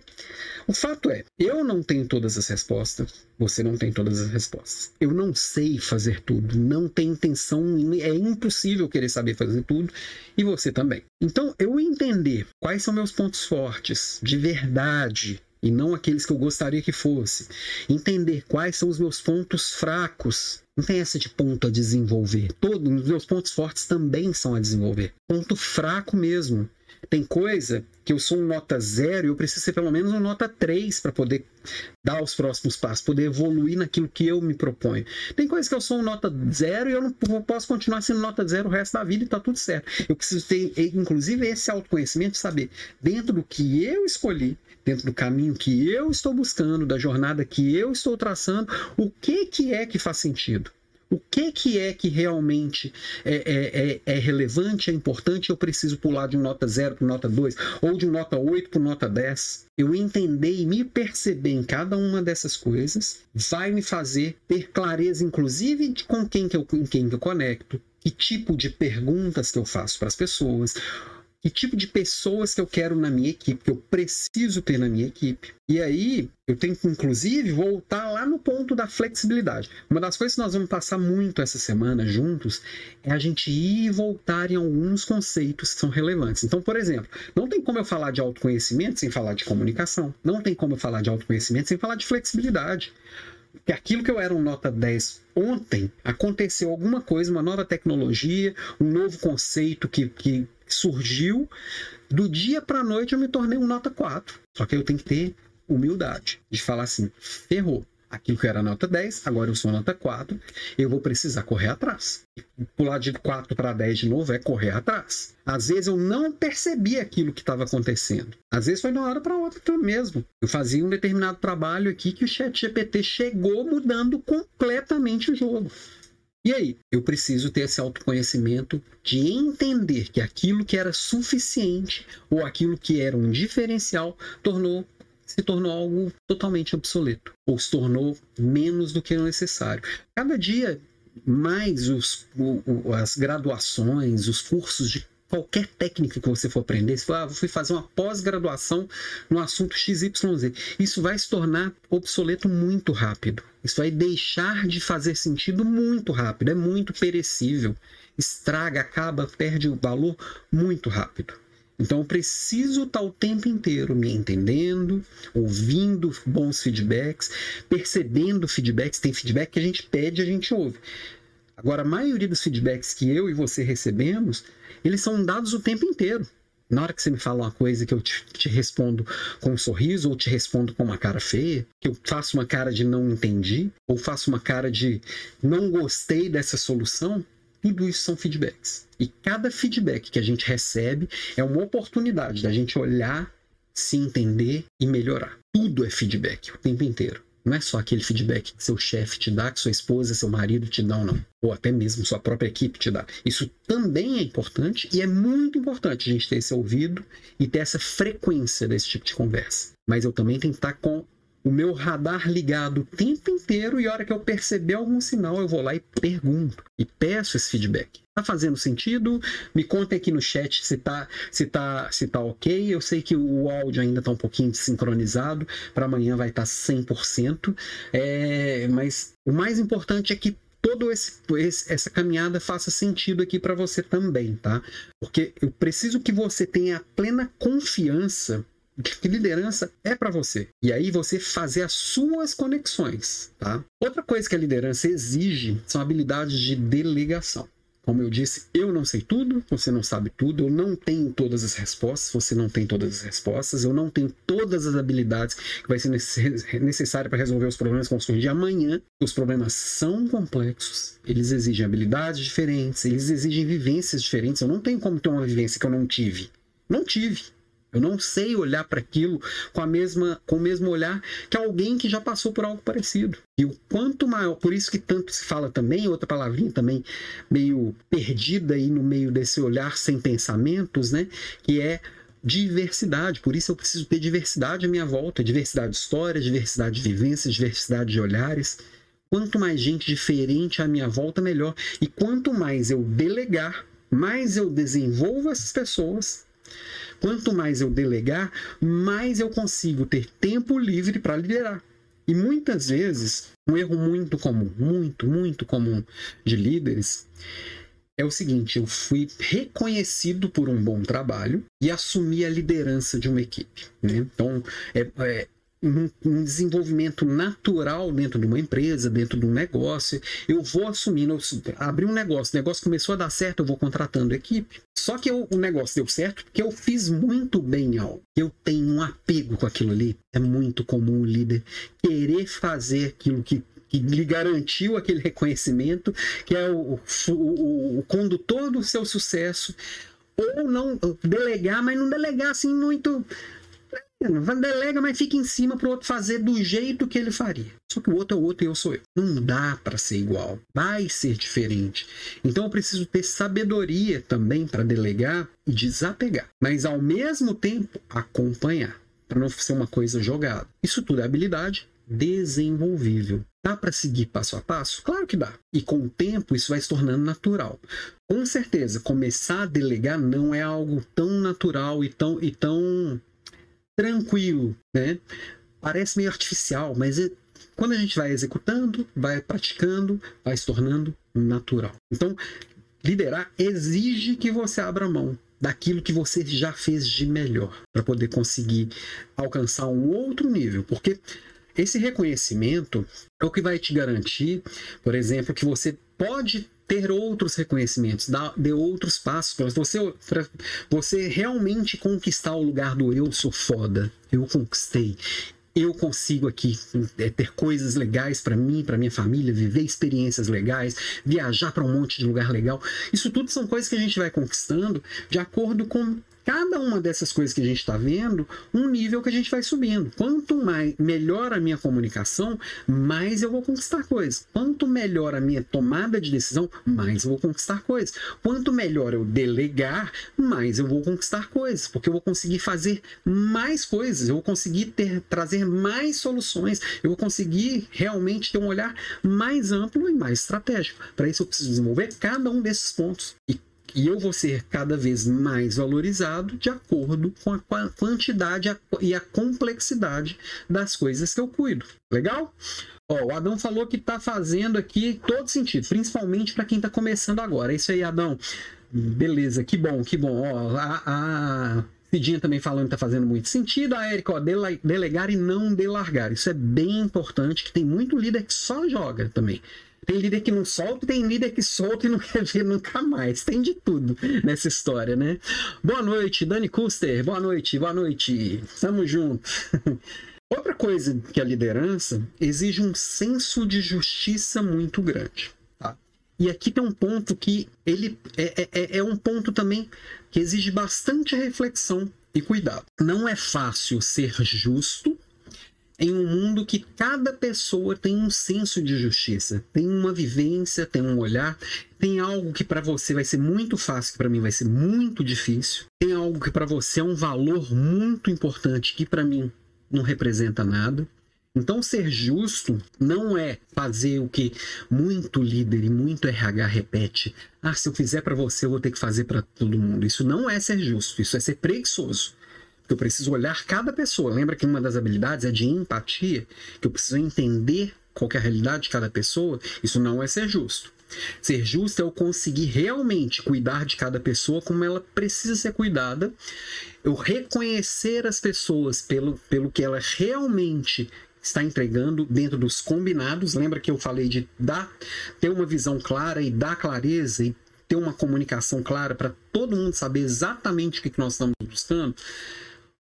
o fato é, eu não tenho todas as respostas, você não tem todas as respostas. Eu não sei fazer tudo, não tenho intenção, é impossível querer saber fazer tudo, e você também. Então, eu entender quais são meus pontos fortes de verdade, e não aqueles que eu gostaria que fosse. Entender quais são os meus pontos fracos. Não tem essa de ponto a desenvolver. Todos os meus pontos fortes também são a desenvolver. Ponto fraco mesmo. Tem coisa que eu sou um nota zero e eu preciso ser pelo menos um nota 3 para poder dar os próximos passos, poder evoluir naquilo que eu me proponho. Tem coisa que eu sou um nota zero e eu não posso continuar sendo nota zero o resto da vida e tá tudo certo. Eu preciso ter, inclusive, esse autoconhecimento, saber dentro do que eu escolhi, dentro do caminho que eu estou buscando, da jornada que eu estou traçando, o que, que é que faz sentido o que, que é que realmente é, é, é, é relevante, é importante, eu preciso pular de um nota 0 para nota 2, ou de um nota 8 para nota 10. Eu entender e me perceber em cada uma dessas coisas vai me fazer ter clareza, inclusive, de com quem que eu, com quem que eu conecto, que tipo de perguntas que eu faço para as pessoas, que tipo de pessoas que eu quero na minha equipe, que eu preciso ter na minha equipe. E aí, eu tenho que, inclusive, voltar lá no ponto da flexibilidade. Uma das coisas que nós vamos passar muito essa semana juntos é a gente ir e voltar em alguns conceitos que são relevantes. Então, por exemplo, não tem como eu falar de autoconhecimento sem falar de comunicação. Não tem como eu falar de autoconhecimento sem falar de flexibilidade que aquilo que eu era um nota 10 ontem, aconteceu alguma coisa, uma nova tecnologia, um novo conceito que, que surgiu. Do dia para a noite eu me tornei um nota 4. Só que eu tenho que ter humildade de falar assim: ferrou aquilo que era nota 10, agora eu sou nota 4, eu vou precisar correr atrás. Pular de 4 para 10 de novo é correr atrás. Às vezes eu não percebi aquilo que estava acontecendo. Às vezes foi de uma hora para outra mesmo. Eu fazia um determinado trabalho aqui que o chat GPT chegou mudando completamente o jogo. E aí, eu preciso ter esse autoconhecimento de entender que aquilo que era suficiente ou aquilo que era um diferencial tornou se tornou algo totalmente obsoleto ou se tornou menos do que o necessário. Cada dia mais os, o, as graduações, os cursos de qualquer técnica que você for aprender, se for, ah, fui fazer uma pós-graduação no assunto XYZ, isso vai se tornar obsoleto muito rápido. Isso vai deixar de fazer sentido muito rápido, é muito perecível, estraga, acaba, perde o valor muito rápido. Então eu preciso estar o tempo inteiro me entendendo, ouvindo bons feedbacks, percebendo feedbacks. Tem feedback que a gente pede a gente ouve. Agora, a maioria dos feedbacks que eu e você recebemos, eles são dados o tempo inteiro. Na hora que você me fala uma coisa que eu te, te, respondo com um sorriso, ou te respondo com uma cara feia, que eu faço uma cara de não entendi, ou faço uma cara de não gostei dessa solução, tudo isso são feedbacks. E cada feedback que a gente recebe é uma oportunidade da gente olhar, se entender e melhorar. Tudo é feedback o tempo inteiro. Não é só aquele feedback que seu chefe te dá, que sua esposa, seu marido te dão, não. Ou até mesmo sua própria equipe te dá. Isso também é importante e é muito importante a gente ter esse ouvido e ter essa frequência desse tipo de conversa. Mas eu também tenho que estar com o meu radar ligado o tempo inteiro e a hora que eu perceber algum sinal, eu vou lá e pergunto e peço esse feedback. Tá fazendo sentido? Me contem aqui no chat se tá, se tá, se tá ok. Eu sei que o áudio ainda tá um pouquinho desincronizado, para amanhã vai estar tá 100%, é, mas o mais importante é que todo esse, esse, essa caminhada faça sentido aqui para você também, tá? Porque eu preciso que você tenha plena confiança que liderança é para você. E aí você fazer as suas conexões, tá? Outra coisa que a liderança exige são habilidades de delegação. Como eu disse, eu não sei tudo, você não sabe tudo, eu não tenho todas as respostas, você não tem todas as respostas, eu não tenho todas as habilidades que vai ser necessária para resolver os problemas que vão surgir amanhã. Os problemas são complexos, eles exigem habilidades diferentes, eles exigem vivências diferentes. Eu não tenho como ter uma vivência que eu não tive. Não tive. Eu não sei olhar para aquilo com a mesma com o mesmo olhar que alguém que já passou por algo parecido. E o quanto maior, por isso que tanto se fala também, outra palavrinha também meio perdida aí no meio desse olhar sem pensamentos, né, que é diversidade. Por isso eu preciso ter diversidade à minha volta, diversidade de histórias, diversidade de vivências, diversidade de olhares. Quanto mais gente diferente à minha volta, melhor. E quanto mais eu delegar, mais eu desenvolvo essas pessoas, Quanto mais eu delegar, mais eu consigo ter tempo livre para liderar. E muitas vezes, um erro muito comum, muito, muito comum de líderes é o seguinte: eu fui reconhecido por um bom trabalho e assumi a liderança de uma equipe. Né? Então, é, é, um, desenvolvimento natural dentro de uma empresa, dentro de um negócio. Eu vou assumindo, eu abri um negócio, o negócio começou a dar certo, eu vou contratando equipe. Só que eu, o negócio deu certo porque eu fiz muito bem algo. Eu tenho um apego com aquilo ali. É muito comum o líder querer fazer aquilo que que lhe garantiu aquele reconhecimento, que é o, o, o, condutor do seu sucesso, ou não delegar, mas não delegar assim muito delega, mas fica em cima para o outro fazer do jeito que ele faria. Só que o outro é o outro e eu sou eu. Não dá para ser igual. Vai ser diferente. Então eu preciso ter sabedoria também para delegar e desapegar. Mas ao mesmo tempo acompanhar. Para não ser uma coisa jogada. Isso tudo é habilidade desenvolvível. Dá para seguir passo a passo? Claro que dá. E com o tempo isso vai se tornando natural. Com certeza, começar a delegar não é algo tão natural e tão, e tão tranquilo, né? Parece meio artificial, mas é, quando a gente vai executando, vai praticando, vai se tornando natural. Então, liderar exige que você abra mão daquilo que você já fez de melhor para poder conseguir alcançar um outro nível, porque esse reconhecimento é o que vai te garantir, por exemplo, que você pode ter outros reconhecimentos, dar, de outros passos para você, pra você realmente conquistar o lugar do eu sou foda, eu conquistei. Eu consigo aqui é, ter coisas legais para mim, para minha família, viver experiências legais, viajar para um monte de lugar legal. Isso tudo são coisas que a gente vai conquistando de acordo com cada uma dessas coisas que a gente está vendo, um nível que a gente vai subindo. Quanto mais melhor a minha comunicação, mais eu vou conquistar coisas. Quanto melhor a minha tomada de decisão, mais eu vou conquistar coisas. Quanto melhor eu delegar, mais eu vou conquistar coisas, porque eu vou conseguir fazer mais coisas, eu vou conseguir ter, trazer mais soluções, eu vou conseguir realmente ter um olhar mais amplo e mais estratégico. Para isso eu preciso desenvolver cada um desses pontos. E e eu vou ser cada vez mais valorizado de acordo com a quantidade e a complexidade das coisas que eu cuido. Legal? Ó, o Adão falou que está fazendo aqui todo sentido, principalmente para quem está começando agora. É isso aí, Adão. Beleza, que bom, que bom. Ó, a, a Cidinha também falando que está fazendo muito sentido. A Erika, ó, delegar e não delargar. Isso é bem importante, que tem muito líder que só joga também. Tem líder que não solta, tem líder que solta e não quer ver nunca mais. Tem de tudo nessa história, né? Boa noite, Dani Custer. Boa noite, boa noite. Tamo junto. Outra coisa que a liderança exige um senso de justiça muito grande. Tá? E aqui tem um ponto que ele é, é, é, é um ponto também que exige bastante reflexão e cuidado. Não é fácil ser justo em um mundo que cada pessoa tem um senso de justiça, tem uma vivência, tem um olhar, tem algo que para você vai ser muito fácil, que para mim vai ser muito difícil, tem algo que para você é um valor muito importante, que para mim não representa nada. Então, ser justo não é fazer o que muito líder e muito RH repete. Ah, se eu fizer para você, eu vou ter que fazer para todo mundo. Isso não é ser justo, isso é ser preguiçoso. Eu preciso olhar cada pessoa. Lembra que uma das habilidades é de empatia, que eu preciso entender qual é a realidade de cada pessoa. Isso não é ser justo. Ser justo é eu conseguir realmente cuidar de cada pessoa como ela precisa ser cuidada. Eu reconhecer as pessoas pelo, pelo que ela realmente está entregando dentro dos combinados. Lembra que eu falei de dar, ter uma visão clara e dar clareza e ter uma comunicação clara para todo mundo saber exatamente o que nós estamos buscando?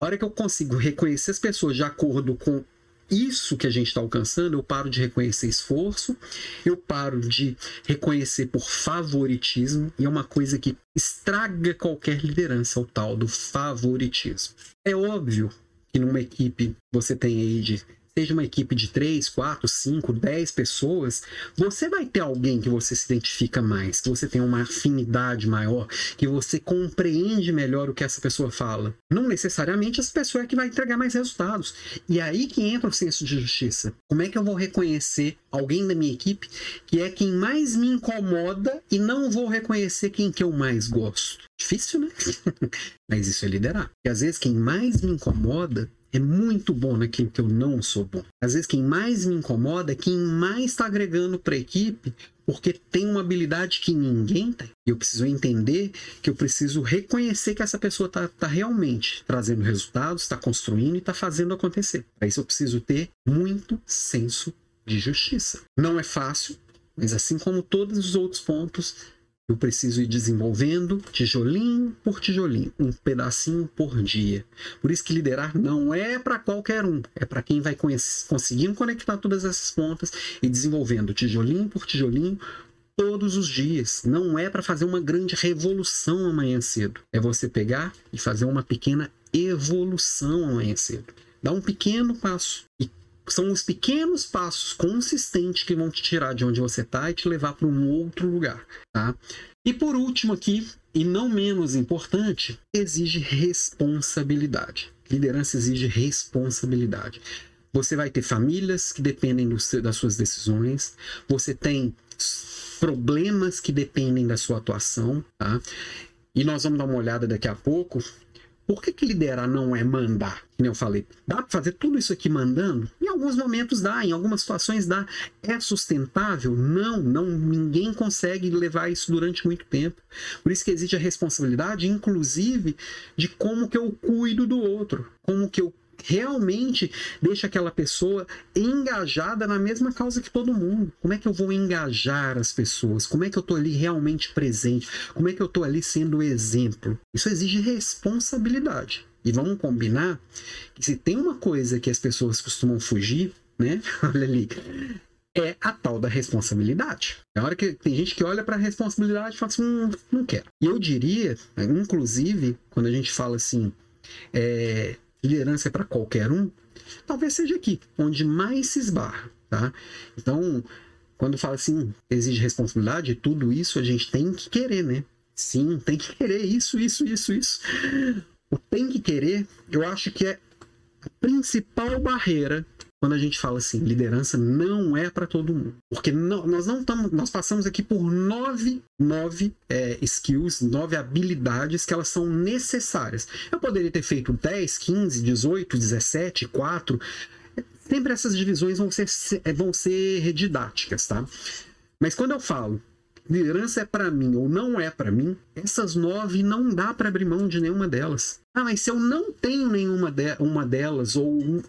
A hora que eu consigo reconhecer as pessoas de acordo com isso que a gente está alcançando, eu paro de reconhecer esforço, eu paro de reconhecer por favoritismo, e é uma coisa que estraga qualquer liderança, o tal do favoritismo. É óbvio que numa equipe você tem aí de seja uma equipe de 3, 4, 5, 10 pessoas, você vai ter alguém que você se identifica mais, que você tem uma afinidade maior, que você compreende melhor o que essa pessoa fala. Não necessariamente essa pessoa é que vai entregar mais resultados. E é aí que entra o senso de justiça. Como é que eu vou reconhecer alguém da minha equipe que é quem mais me incomoda e não vou reconhecer quem que eu mais gosto? Difícil, né? Mas isso é liderar. E às vezes quem mais me incomoda é muito bom naquilo que eu não sou bom. Às vezes, quem mais me incomoda é quem mais está agregando para a equipe porque tem uma habilidade que ninguém tem. E eu preciso entender que eu preciso reconhecer que essa pessoa está tá realmente trazendo resultados, está construindo e está fazendo acontecer. Para isso, eu preciso ter muito senso de justiça. Não é fácil, mas assim como todos os outros pontos, eu preciso ir desenvolvendo tijolinho por tijolinho, um pedacinho por dia. Por isso que liderar não é para qualquer um, é para quem vai conseguindo conectar todas essas pontas e desenvolvendo tijolinho por tijolinho todos os dias. Não é para fazer uma grande revolução amanhã cedo. É você pegar e fazer uma pequena evolução amanhã cedo. Dá um pequeno passo e são os pequenos passos consistentes que vão te tirar de onde você está e te levar para um outro lugar, tá? E por último aqui, e não menos importante, exige responsabilidade. Liderança exige responsabilidade. Você vai ter famílias que dependem do, das suas decisões, você tem problemas que dependem da sua atuação, tá? E nós vamos dar uma olhada daqui a pouco por que, que liderar não é mandar? Como eu falei, dá para fazer tudo isso aqui mandando? Em alguns momentos dá, em algumas situações dá. É sustentável? Não, não. Ninguém consegue levar isso durante muito tempo. Por isso que existe a responsabilidade, inclusive, de como que eu cuido do outro, como que eu realmente deixa aquela pessoa engajada na mesma causa que todo mundo. Como é que eu vou engajar as pessoas? Como é que eu estou ali realmente presente? Como é que eu estou ali sendo exemplo? Isso exige responsabilidade. E vamos combinar que se tem uma coisa que as pessoas costumam fugir, né? Olha ali. é a tal da responsabilidade. É hora que tem gente que olha para a responsabilidade e fala assim, hum, não quero. E eu diria, inclusive, quando a gente fala assim, é, liderança é para qualquer um, talvez seja aqui onde mais se esbarra, tá? Então, quando fala assim, exige responsabilidade, tudo isso a gente tem que querer, né? Sim, tem que querer isso, isso, isso, isso. O tem que querer, eu acho que é a principal barreira quando a gente fala assim, liderança não é para todo mundo. Porque não, nós não estamos, nós passamos aqui por nove, nove é, skills, nove habilidades que elas são necessárias. Eu poderia ter feito 10, 15, 18, 17, 4. Sempre essas divisões vão ser, vão ser didáticas, tá? Mas quando eu falo liderança é para mim ou não é para mim, essas nove não dá para abrir mão de nenhuma delas. Ah, mas se eu não tenho nenhuma de, uma delas ou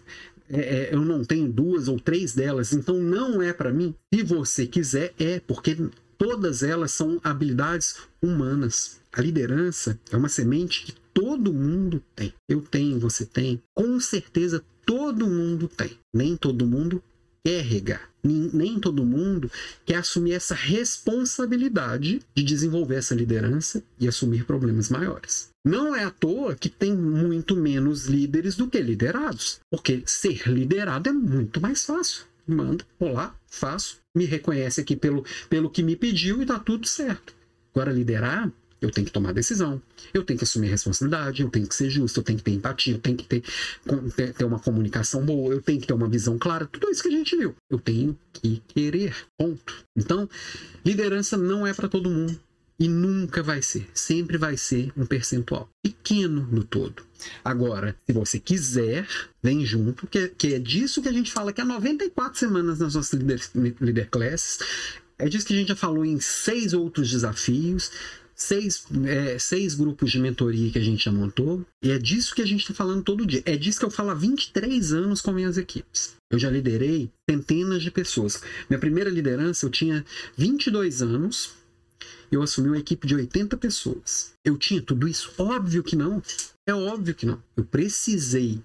é, é, eu não tenho duas ou três delas, então não é para mim. Se você quiser, é, porque todas elas são habilidades humanas. A liderança é uma semente que todo mundo tem. Eu tenho, você tem. Com certeza todo mundo tem. Nem todo mundo quer regar. Nem todo mundo quer assumir essa responsabilidade de desenvolver essa liderança e assumir problemas maiores. Não é à toa que tem muito menos líderes do que liderados, porque ser liderado é muito mais fácil. Manda, olá, faço, me reconhece aqui pelo, pelo que me pediu e tá tudo certo. Agora, liderar eu tenho que tomar decisão, eu tenho que assumir responsabilidade, eu tenho que ser justo, eu tenho que ter empatia, eu tenho que ter, ter, ter uma comunicação boa, eu tenho que ter uma visão clara, tudo isso que a gente viu. Eu tenho que querer, ponto. Então, liderança não é para todo mundo. E nunca vai ser. Sempre vai ser um percentual pequeno no todo. Agora, se você quiser, vem junto, que é, que é disso que a gente fala que há 94 semanas nas nossas leader, leader classes. É disso que a gente já falou em seis outros desafios seis, é, seis grupos de mentoria que a gente já montou. E é disso que a gente está falando todo dia. É disso que eu falo há 23 anos com minhas equipes. Eu já liderei centenas de pessoas. Minha primeira liderança, eu tinha 22 anos. Eu assumi uma equipe de 80 pessoas. Eu tinha tudo isso? Óbvio que não. É óbvio que não. Eu precisei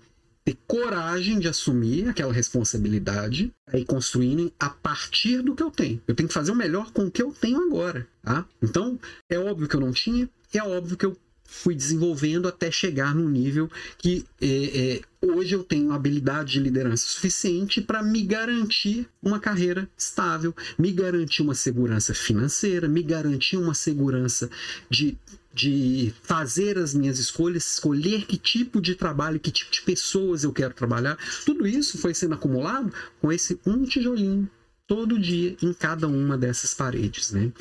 ter coragem de assumir aquela responsabilidade e construindo a partir do que eu tenho. Eu tenho que fazer o melhor com o que eu tenho agora, tá? Então, é óbvio que eu não tinha, é óbvio que eu fui desenvolvendo até chegar num nível que é, é, hoje eu tenho habilidade de liderança suficiente para me garantir uma carreira estável, me garantir uma segurança financeira, me garantir uma segurança de de fazer as minhas escolhas, escolher que tipo de trabalho, que tipo de pessoas eu quero trabalhar. Tudo isso foi sendo acumulado com esse um tijolinho todo dia em cada uma dessas paredes, né?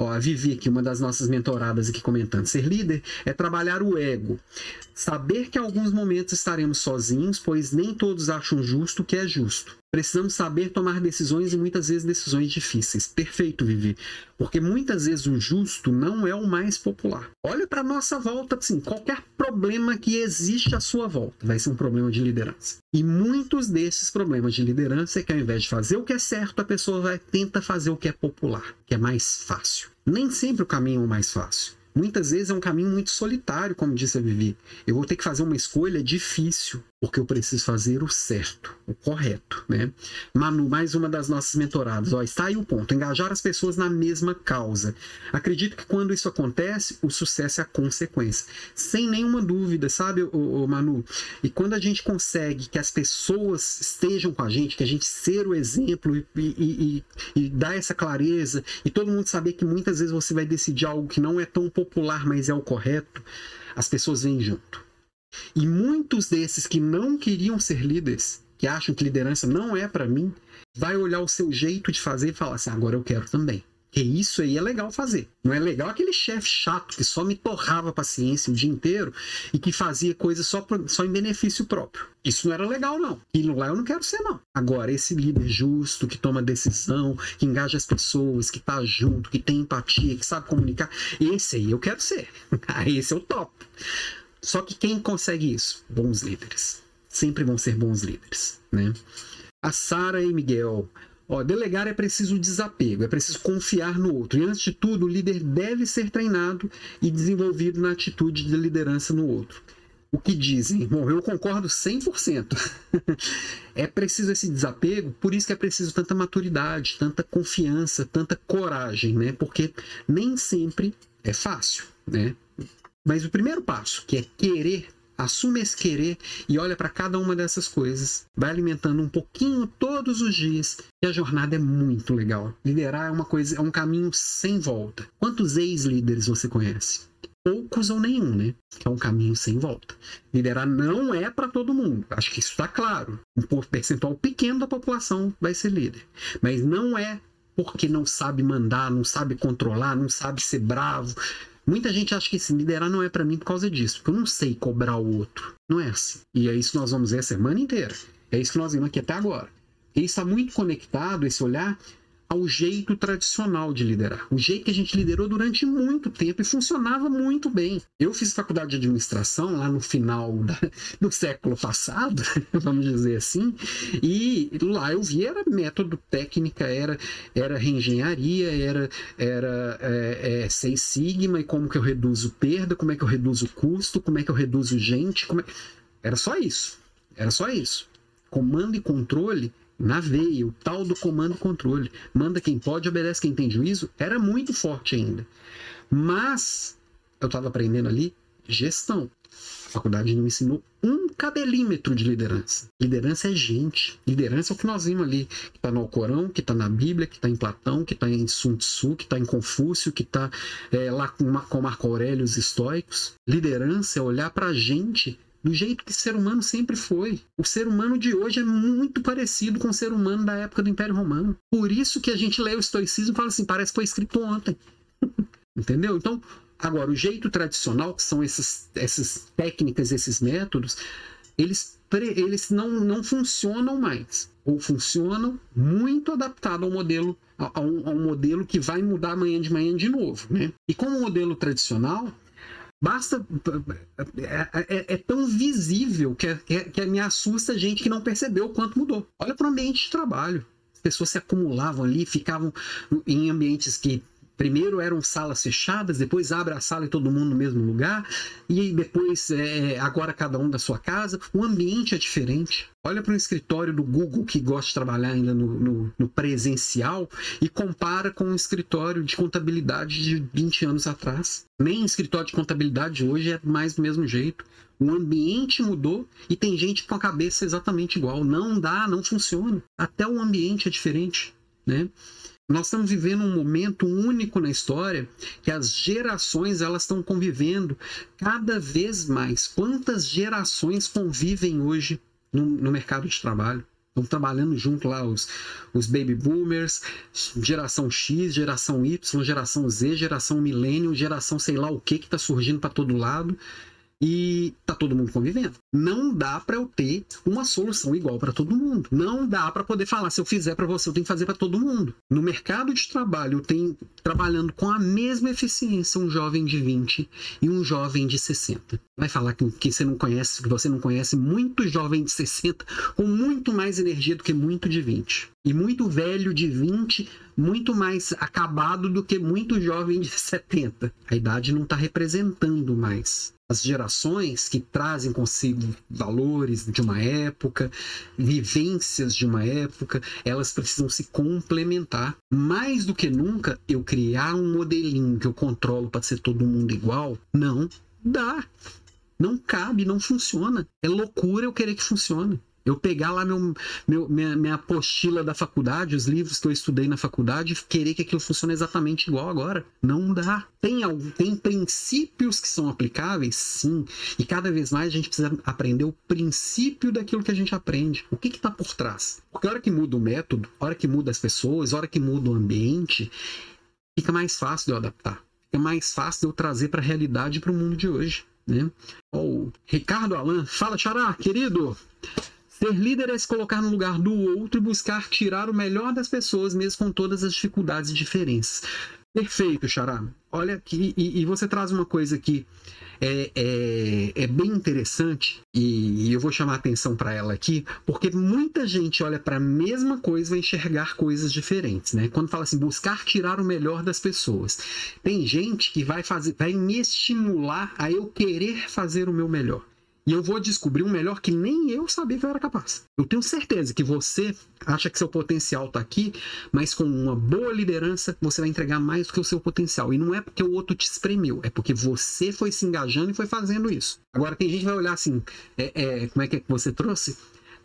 Ó, a Vivi aqui, uma das nossas mentoradas aqui comentando, ser líder é trabalhar o ego. Saber que alguns momentos estaremos sozinhos, pois nem todos acham justo o que é justo. Precisamos saber tomar decisões e muitas vezes decisões difíceis. Perfeito, Vivi. Porque muitas vezes o justo não é o mais popular. Olha para nossa volta, assim, qualquer problema que existe à sua volta vai ser um problema de liderança. E muitos desses problemas de liderança é que ao invés de fazer o que é certo, a pessoa vai tenta fazer o que é popular, que é mais fácil. Nem sempre o caminho é o mais fácil. Muitas vezes é um caminho muito solitário, como disse a Vivi. Eu vou ter que fazer uma escolha difícil, porque eu preciso fazer o certo, o correto, né? Manu, mais uma das nossas mentoradas. Ó, está aí o ponto, engajar as pessoas na mesma causa. Acredito que quando isso acontece, o sucesso é a consequência. Sem nenhuma dúvida, sabe, o, o Manu? E quando a gente consegue que as pessoas estejam com a gente, que a gente ser o exemplo e, e, e, e dar essa clareza, e todo mundo saber que muitas vezes você vai decidir algo que não é tão popular, mas é o correto, as pessoas vêm junto. E muitos desses que não queriam ser líderes, que acham que liderança não é para mim, vai olhar o seu jeito de fazer e falar assim: agora eu quero também. Que isso aí é legal fazer. Não é legal aquele chefe chato que só me torrava a paciência o dia inteiro e que fazia coisas só, só em benefício próprio. Isso não era legal, não. E lá eu não quero ser, não. Agora, esse líder justo, que toma decisão, que engaja as pessoas, que tá junto, que tem empatia, que sabe comunicar, esse aí eu quero ser. esse é o top. Só que quem consegue isso? Bons líderes. Sempre vão ser bons líderes, né? A Sara e Miguel. Ó, delegar é preciso desapego, é preciso confiar no outro. E antes de tudo, o líder deve ser treinado e desenvolvido na atitude de liderança no outro. o que dizem. Bom, eu concordo 100%. é preciso esse desapego, por isso que é preciso tanta maturidade, tanta confiança, tanta coragem, né? Porque nem sempre é fácil, né? Mas o primeiro passo, que é querer Assume esse querer e olha para cada uma dessas coisas. Vai alimentando um pouquinho todos os dias. E a jornada é muito legal. Liderar é uma coisa, é um caminho sem volta. Quantos ex-líderes você conhece? Poucos ou nenhum, né? É um caminho sem volta. Liderar não é para todo mundo. Acho que isso está claro. Um percentual pequeno da população vai ser líder. Mas não é porque não sabe mandar, não sabe controlar, não sabe ser bravo, Muita gente acha que esse liderar não é para mim por causa disso, porque eu não sei cobrar o outro. Não é assim. E é isso que nós vamos ver a semana inteira. É isso que nós vimos aqui até agora. E está muito conectado esse olhar ao jeito tradicional de liderar. O jeito que a gente liderou durante muito tempo e funcionava muito bem. Eu fiz faculdade de administração lá no final da, do século passado, vamos dizer assim, e lá eu vi era método, técnica, era, era reengenharia, era, era é, é, Seis Sigma e como que eu reduzo perda, como é que eu reduzo custo, como é que eu reduzo gente, é... era só isso. Era só isso. Comando e controle na veia, o tal do comando e controle. Manda quem pode, obedece quem tem juízo, era muito forte ainda. Mas eu estava aprendendo ali gestão. A faculdade não ensinou um cabelímetro de liderança. Liderança é gente. Liderança é o que nós vimos ali, que está no Alcorão, que está na Bíblia, que está em Platão, que está em Sun Tzu, que está em Confúcio, que está é, lá com, com Marco Aurélio, os estoicos. Liderança é olhar para a gente do jeito que o ser humano sempre foi. O ser humano de hoje é muito parecido com o ser humano da época do Império Romano. Por isso que a gente lê o estoicismo e fala assim, parece que foi escrito ontem. Entendeu? Então, agora, o jeito tradicional, que são essas, essas técnicas, esses métodos, eles, eles não, não funcionam mais. Ou funcionam muito adaptado ao modelo, a, um, a um modelo que vai mudar amanhã de manhã de novo. Né? E como o modelo tradicional, Basta. É, é, é, tão visível que, que, que me assusta a gente que não percebeu o quanto mudou. Olha para o ambiente de trabalho. As pessoas se acumulavam ali, ficavam em ambientes que primeiro eram salas fechadas, depois abre a sala e todo mundo no mesmo lugar, e depois é, agora cada um da sua casa. O ambiente é diferente. Olha para o escritório do Google que gosta de trabalhar ainda no, no, no, presencial e compara com um escritório de contabilidade de 20 anos atrás. Nem escritório de contabilidade hoje é mais do mesmo jeito. O ambiente mudou e tem gente com a cabeça exatamente igual. Não dá, não funciona. Até o ambiente é diferente, né? Nós estamos vivendo um momento único na história que as gerações elas estão convivendo cada vez mais. Quantas gerações convivem hoje no, no mercado de trabalho? Estão trabalhando junto lá os, os baby boomers, geração X, geração Y, geração Z, geração milênio, geração sei lá o que que está surgindo para todo lado e tá todo mundo convivendo. Não dá para eu ter uma solução igual para todo mundo. Não dá para poder falar se eu fizer para você, eu tenho que fazer para todo mundo. No mercado de trabalho, tem trabalhando com a mesma eficiência um jovem de 20 e um jovem de 60. Vai falar que, que você não conhece, que você não conhece muito jovem de 60 com muito mais energia do que muito de 20. E muito velho de 20, muito mais acabado do que muito jovem de 70. A idade não está representando mais as gerações que trazem consigo valores de uma época, vivências de uma época, elas precisam se complementar. Mais do que nunca, eu criar um modelinho que eu controlo para ser todo mundo igual, não dá. Não cabe, não funciona. É loucura eu querer que funcione. Eu pegar lá meu, meu, minha, minha apostila da faculdade, os livros que eu estudei na faculdade, e querer que aquilo funcione exatamente igual agora. Não dá. Tem, tem princípios que são aplicáveis? Sim. E cada vez mais a gente precisa aprender o princípio daquilo que a gente aprende. O que está por trás? Porque a hora que muda o método, a hora que muda as pessoas, a hora que muda o ambiente, fica mais fácil de eu adaptar. Fica mais fácil de eu trazer para a realidade para o mundo de hoje. Né? Oh, Ricardo Alan, fala, Xará, querido. Ser líder é se colocar no lugar do outro e buscar tirar o melhor das pessoas, mesmo com todas as dificuldades e diferenças. Perfeito, Xará. Olha aqui, e, e você traz uma coisa que é, é, é bem interessante, e, e, eu vou chamar a atenção para ela aqui, porque muita gente olha para a mesma coisa e vai enxergar coisas diferentes, né? Quando fala assim, buscar tirar o melhor das pessoas. Tem gente que vai fazer, vai me estimular a eu querer fazer o meu melhor. E eu vou descobrir um melhor que nem eu sabia que eu era capaz. Eu tenho certeza que você acha que seu potencial está aqui, mas com uma boa liderança você vai entregar mais do que o seu potencial. E não é porque o outro te espremeu, é porque você foi se engajando e foi fazendo isso. Agora tem gente que vai olhar assim, é, é, como é que, é que você trouxe?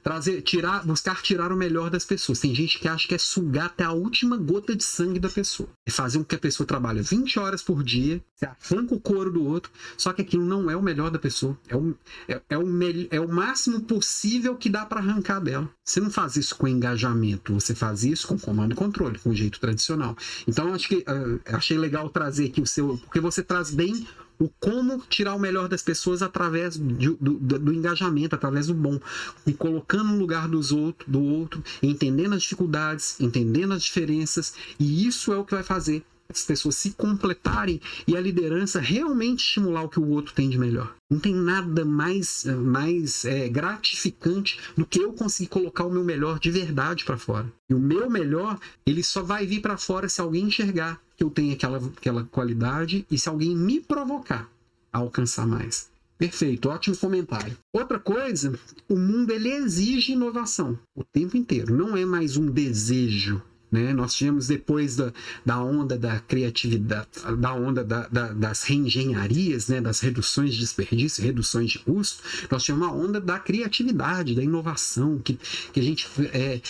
Trazer, tirar, buscar tirar o melhor das pessoas. Tem gente que acha que é sugar até a última gota de sangue da pessoa. É fazer com que a pessoa trabalhe 20 horas por dia, você arranca o couro do outro, só que aquilo não é o melhor da pessoa. É o, é, é o, é o máximo possível que dá para arrancar dela. Você não faz isso com engajamento, você faz isso com comando e controle, com o jeito tradicional. Então, acho que uh, achei legal trazer aqui o seu. Porque você traz bem o como tirar o melhor das pessoas através do, do, do, engajamento, através do bom, e colocando no lugar dos outro, do outro, entendendo as dificuldades, entendendo as diferenças, e isso é o que vai fazer as pessoas se completarem e a liderança realmente estimular o que o outro tem de melhor. Não tem nada mais, mais é, gratificante do que eu conseguir colocar o meu melhor de verdade para fora. E o meu melhor, ele só vai vir para fora se alguém enxergar que eu tenho aquela, aquela qualidade e se alguém me provocar a alcançar mais. Perfeito, ótimo comentário. Outra coisa, o mundo ele exige inovação o tempo inteiro. Não é mais um desejo né? Nós tivemos depois da, da onda da criatividade, da onda da, da, das reengenharias, né? das reduções de desperdício, reduções de custo, nós tivemos uma onda da criatividade, da inovação, que, que a gente é,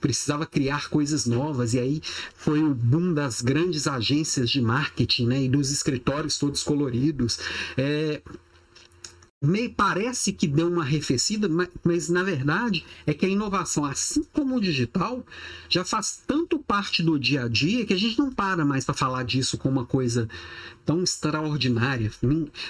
precisava criar coisas novas, e aí foi o boom das grandes agências de marketing né? e dos escritórios todos coloridos. É, parece que deu uma arrefecida, mas, mas, na verdade é que a inovação, assim como o digital, já faz tanto parte do dia a dia que a gente não para mais para falar disso como uma coisa tão extraordinária.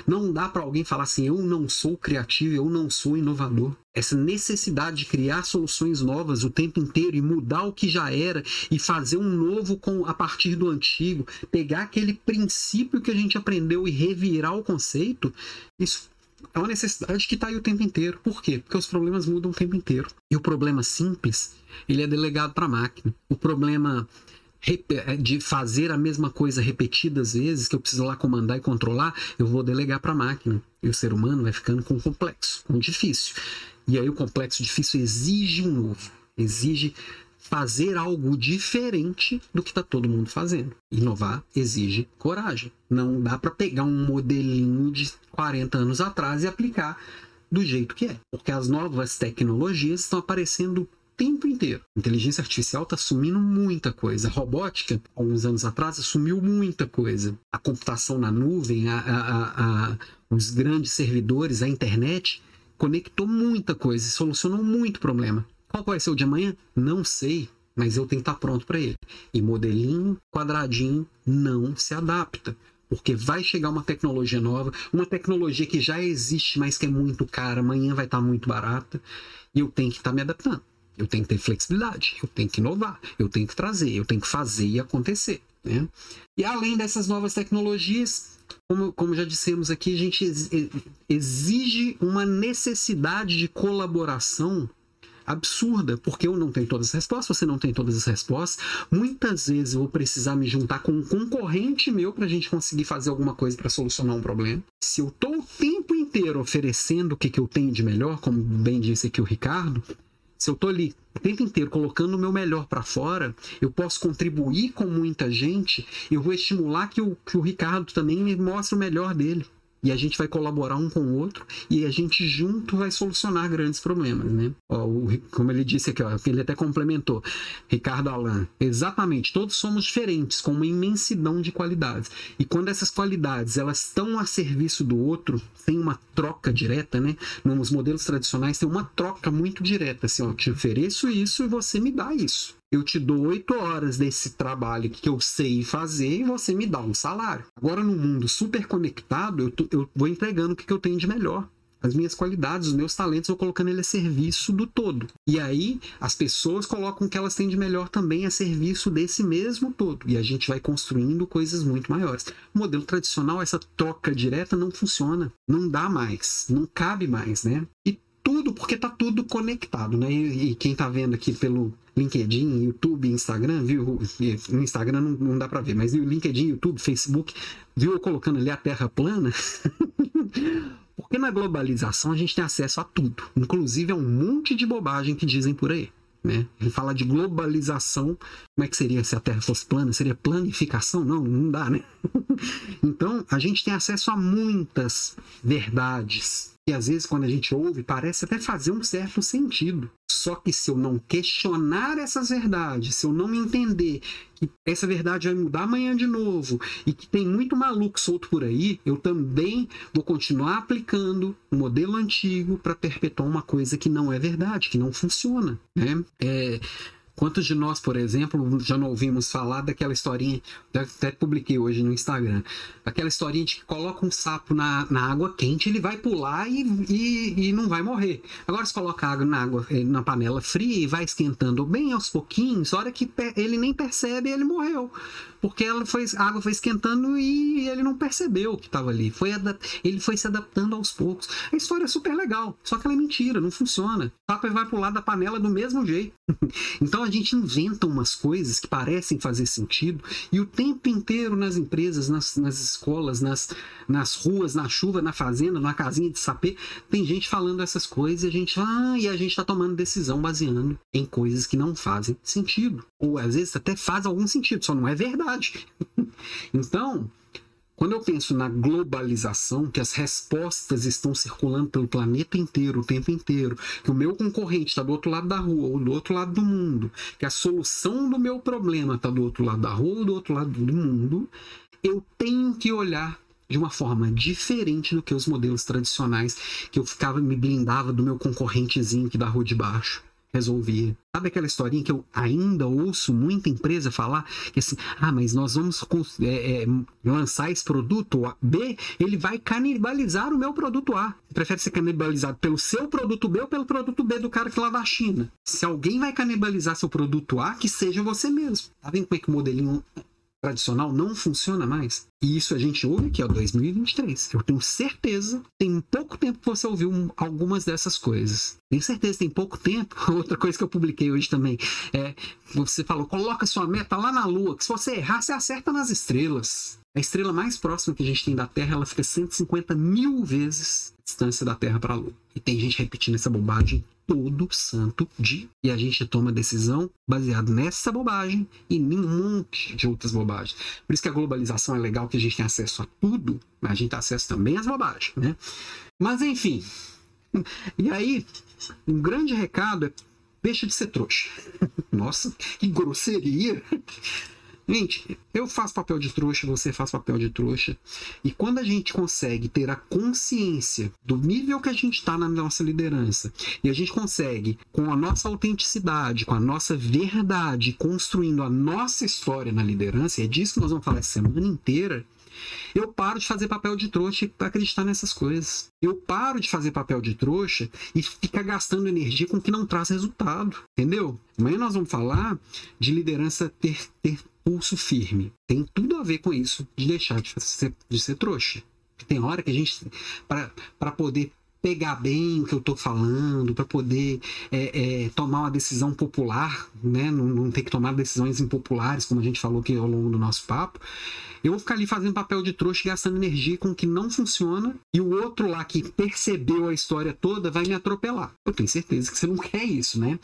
Não dá para alguém falar assim: eu não sou criativo, eu não sou inovador. Essa necessidade de criar soluções novas o tempo inteiro e mudar o que já era e fazer um novo com a partir do antigo, pegar aquele princípio que a gente aprendeu e revirar o conceito, isso é uma necessidade que está aí o tempo inteiro. Por quê? Porque os problemas mudam o tempo inteiro. E o problema simples, ele é delegado para a máquina. O problema é, de fazer a mesma coisa repetidas vezes, que eu preciso lá comandar e controlar, eu vou delegar para a máquina. E o ser humano vai ficando com complexo, com difícil. E aí o complexo difícil exige um novo, exige fazer algo diferente do que está todo mundo fazendo. Inovar exige coragem. Não dá para pegar um modelinho de 40 anos atrás e aplicar do jeito que é, porque as novas tecnologias estão aparecendo o tempo inteiro. A inteligência artificial está assumindo muita coisa. A robótica, alguns anos atrás, assumiu muita coisa. A computação na nuvem, a, a, a, os grandes servidores, a internet, conectou muita coisa, solucionou muito problema. Qual vai ser o de amanhã? Não sei, mas eu tenho que estar pronto para ele. E modelinho, quadradinho, não se adapta. Porque vai chegar uma tecnologia nova, uma tecnologia que já existe, mas que é muito cara, amanhã vai estar muito barata, e eu tenho que estar me adaptando. Eu tenho que ter flexibilidade, eu tenho que inovar, eu tenho que trazer, eu tenho que fazer e acontecer. Né? E além dessas novas tecnologias, como, como já dissemos aqui, a gente exige uma necessidade de colaboração absurda, porque eu não tenho todas as respostas, você não tem todas as respostas. Muitas vezes eu vou precisar me juntar com um concorrente meu para a gente conseguir fazer alguma coisa para solucionar um problema. Se eu estou o tempo inteiro oferecendo o que, que eu tenho de melhor, como bem disse aqui o Ricardo, se eu estou ali o tempo inteiro colocando o meu melhor para fora, eu posso contribuir com muita gente, eu vou estimular que o, que o Ricardo também me mostre o melhor dele e a gente vai colaborar um com o outro e a gente junto vai solucionar grandes problemas, né? Ó, o, como ele disse aqui, ó, ele até complementou, Ricardo Alan, exatamente, todos somos diferentes, com uma imensidão de qualidades. E quando essas qualidades elas estão a serviço do outro, sem uma troca direta, né? Nos modelos tradicionais tem uma troca muito direta, assim, ó, eu te ofereço isso e você me dá isso eu te dou oito horas desse trabalho que eu sei fazer e você me dá um salário. Agora, no mundo super conectado, eu, tô, eu vou entregando o que, que eu tenho de melhor as minhas qualidades, os meus talentos, eu colocando ele a serviço do todo. E aí as pessoas colocam o que elas têm de melhor também a serviço desse mesmo todo. E a gente vai construindo coisas muito maiores. O modelo tradicional, essa troca direta não funciona. Não dá mais. Não cabe mais, né? E tudo, porque tá tudo conectado, né? E, quem tá vendo aqui pelo LinkedIn, YouTube, Instagram, viu? No Instagram não, não dá para ver, mas no LinkedIn, YouTube, Facebook, viu eu colocando ali a Terra plana? Porque na globalização a gente tem acesso a tudo, inclusive a um monte de bobagem que dizem por aí. Né? Ele fala de globalização, como é que seria se a Terra fosse plana? Seria planificação? Não, não dá, né? então, a gente tem acesso a muitas verdades e às vezes, quando a gente ouve, parece até fazer um certo sentido. Só que se eu não questionar essas verdades, se eu não entender que essa verdade vai mudar amanhã de novo e que tem muito maluco solto por aí, eu também vou continuar aplicando o modelo antigo para perpetuar uma coisa que não é verdade, que não funciona. Né? É, Quantos de nós, por exemplo, já não ouvimos falar daquela historinha, até publiquei hoje no Instagram, aquela historinha de que coloca um sapo na, na água quente, ele vai pular e, e, e não vai morrer. Agora, se coloca água na água eh, na panela fria e vai esquentando bem aos pouquinhos, a hora que ele nem percebe, ele morreu porque ela foi, a água foi esquentando e ele não percebeu que estava ali. Foi ele foi se adaptando aos poucos. A história é super legal, só que ela é mentira, não funciona. O papo vai lado da panela do mesmo jeito. então a gente inventa umas coisas que parecem fazer sentido e o tempo inteiro nas empresas, nas, nas escolas, nas, nas ruas, na chuva, na fazenda, na casinha de sapê, tem gente falando essas coisas e a gente, ah, e a gente está tomando decisão baseando em coisas que não fazem sentido. Ou às vezes até faz algum sentido, só não é verdade verdade. então, quando eu penso na globalização, que as respostas estão circulando pelo planeta inteiro o tempo inteiro, que o meu concorrente está do outro lado da rua ou do outro lado do mundo, que a solução do meu problema está do outro lado da rua ou do outro lado do mundo, eu tenho que olhar de uma forma diferente do que os modelos tradicionais que eu ficava me blindava do meu concorrentezinho que da rua de baixo resolvia. Sabe aquela historinha que eu ainda ouço muita empresa falar que assim, ah, mas nós vamos é, é, lançar esse produto B, ele vai canibalizar o meu produto A. Você prefere ser canibalizado pelo seu produto B ou pelo produto B do cara que lá da China? Se alguém vai canibalizar seu produto A, que seja você mesmo. Tá vendo como é que o modelinho tradicional não funciona mais. E isso a gente ouve aqui, ó, 2023. Eu tenho certeza, tem pouco tempo que você ouviu algumas dessas coisas. Tenho certeza, tem pouco tempo. Outra coisa que eu publiquei hoje também é: você falou, coloca sua meta lá na Lua, que se você errar, você acerta nas estrelas. A estrela mais próxima que a gente tem da Terra, ela fica 150 mil vezes a distância da Terra para a Lua. E tem gente repetindo essa bobagem todo santo dia. E a gente toma decisão baseado nessa bobagem e em um monte de outras bobagens. Por isso que a globalização é legal, que a gente tem acesso a tudo, mas a gente tem acesso também às bobagens, né? Mas enfim. E aí, um grande recado é deixa de ser trouxa. Nossa, que grosseria! Gente, eu faço papel de trouxa, você faz papel de trouxa. E quando a gente consegue ter a consciência do nível que a gente está na nossa liderança, e a gente consegue, com a nossa autenticidade, com a nossa verdade, construindo a nossa história na liderança, e é disso que nós vamos falar essa semana inteira, eu paro de fazer papel de trouxa para acreditar nessas coisas. Eu paro de fazer papel de trouxa e ficar gastando energia com o que não traz resultado. Entendeu? Amanhã nós vamos falar de liderança ter, ter pulso firme. Tem tudo a ver com isso, de deixar de ser, de ser trouxa. Tem hora que a gente, para poder pegar bem o que eu estou falando, para poder é, é, tomar uma decisão popular, né? Não, não, ter que tomar decisões impopulares, como a gente falou aqui ao longo do nosso papo. Eu vou ficar ali fazendo papel de trouxa gastando energia com o que não funciona, e o outro lá que percebeu a história toda vai me atropelar. Eu tenho certeza que você não quer isso, né?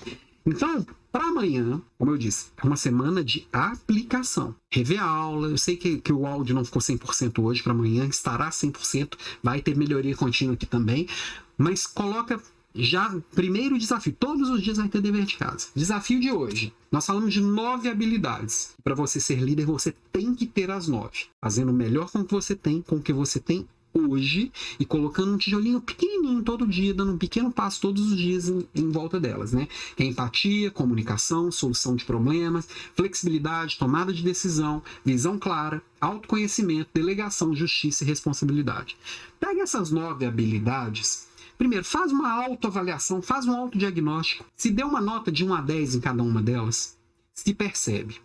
Então, para amanhã, como eu disse, é uma semana de aplicação. Rever a aula, eu sei que, que o áudio não ficou 100% hoje, para amanhã estará 100%, vai ter melhoria contínua aqui também, mas coloca já, primeiro desafio, todos os dias vai ter dever de casa. Desafio de hoje. Nós falamos de nove habilidades. Para você ser líder, você tem que ter as nove. Fazendo o melhor com o que você tem, com o que você tem hoje e colocando um tijolinho pequenininho todo dia, dando um pequeno passo todos os dias em, em, volta delas, né? Que é empatia, comunicação, solução de problemas, flexibilidade, tomada de decisão, visão clara, autoconhecimento, delegação, justiça e responsabilidade. Pega essas nove habilidades. Primeiro, faz uma autoavaliação, faz um autodiagnóstico. Se der uma nota de 1 a 10 em cada uma delas, se percebe.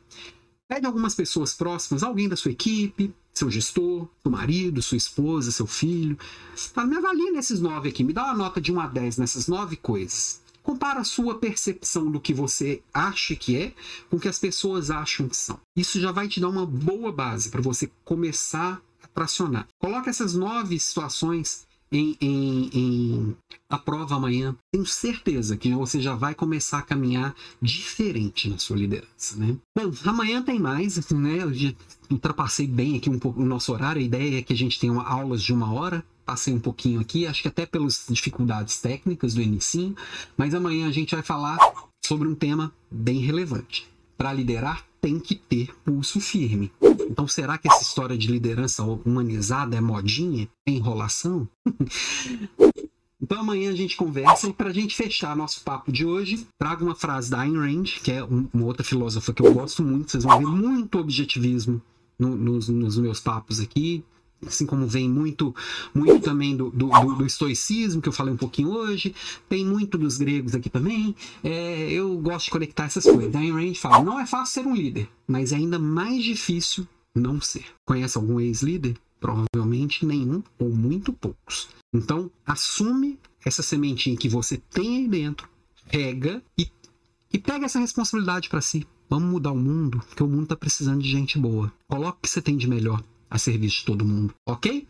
Pede algumas pessoas próximas, alguém da sua equipe, seu gestor, seu marido, sua esposa, seu filho. Fala, me avalie nesses nove aqui, me dá uma nota de 1 a 10 nessas nove coisas. Compara a sua percepção do que você acha que é com o que as pessoas acham que são. Isso já vai te dar uma boa base para você começar a tracionar. Coloque essas nove situações em, em, em a prova amanhã, tenho certeza que você já vai começar a caminhar diferente na sua liderança, né? Bom, amanhã tem mais, né? Eu já ultrapassei bem aqui um pouco o nosso horário. A ideia é que a gente tenha aulas de uma hora. Passei um pouquinho aqui, acho que até pelas dificuldades técnicas do início, mas amanhã a gente vai falar sobre um tema bem relevante. Para liderar, tem que ter pulso firme. Então, será que essa história de liderança humanizada é modinha? É enrolação? Então amanhã a gente conversa e para a gente fechar nosso papo de hoje, trago uma frase da Ayn Rand, que é uma outra filósofa que eu gosto muito, vocês vão ver muito objetivismo no, nos, nos meus papos aqui, assim como vem muito muito também do, do, do, estoicismo, que eu falei um pouquinho hoje, tem muito dos gregos aqui também. É, eu gosto de conectar essas coisas. Ayn Rand fala: não é fácil ser um líder, mas é ainda mais difícil não ser. Conhece algum ex-líder? Provavelmente nenhum ou muito poucos. Então, assume essa sementinha que você tem aí dentro, rega e, e pega essa responsabilidade para si. Vamos mudar o mundo, porque o mundo está precisando de gente boa. Coloque o que você tem de melhor a serviço de todo mundo, ok?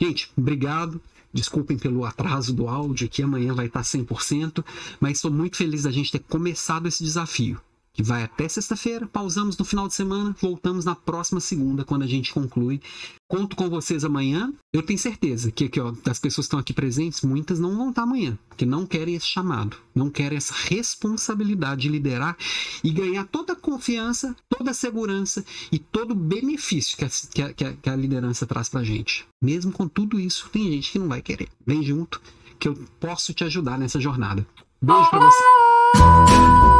Gente, obrigado. Desculpem pelo atraso do áudio, que amanhã vai estar 100%, mas estou muito feliz da gente ter começado esse desafio que vai até sexta-feira, pausamos no final de semana, voltamos na próxima segunda, quando a gente conclui. Conto com vocês amanhã. Eu tenho certeza que aqui, ó, pessoas que estão aqui presentes, muitas não vão estar amanhã, porque não querem esse chamado, não querem essa responsabilidade de liderar e ganhar toda a confiança, toda a segurança e todo o benefício que a, que a, que a liderança traz pra gente. Mesmo com tudo isso, tem gente que não vai querer. Vem junto, que eu posso te ajudar nessa jornada. Beijo pra você.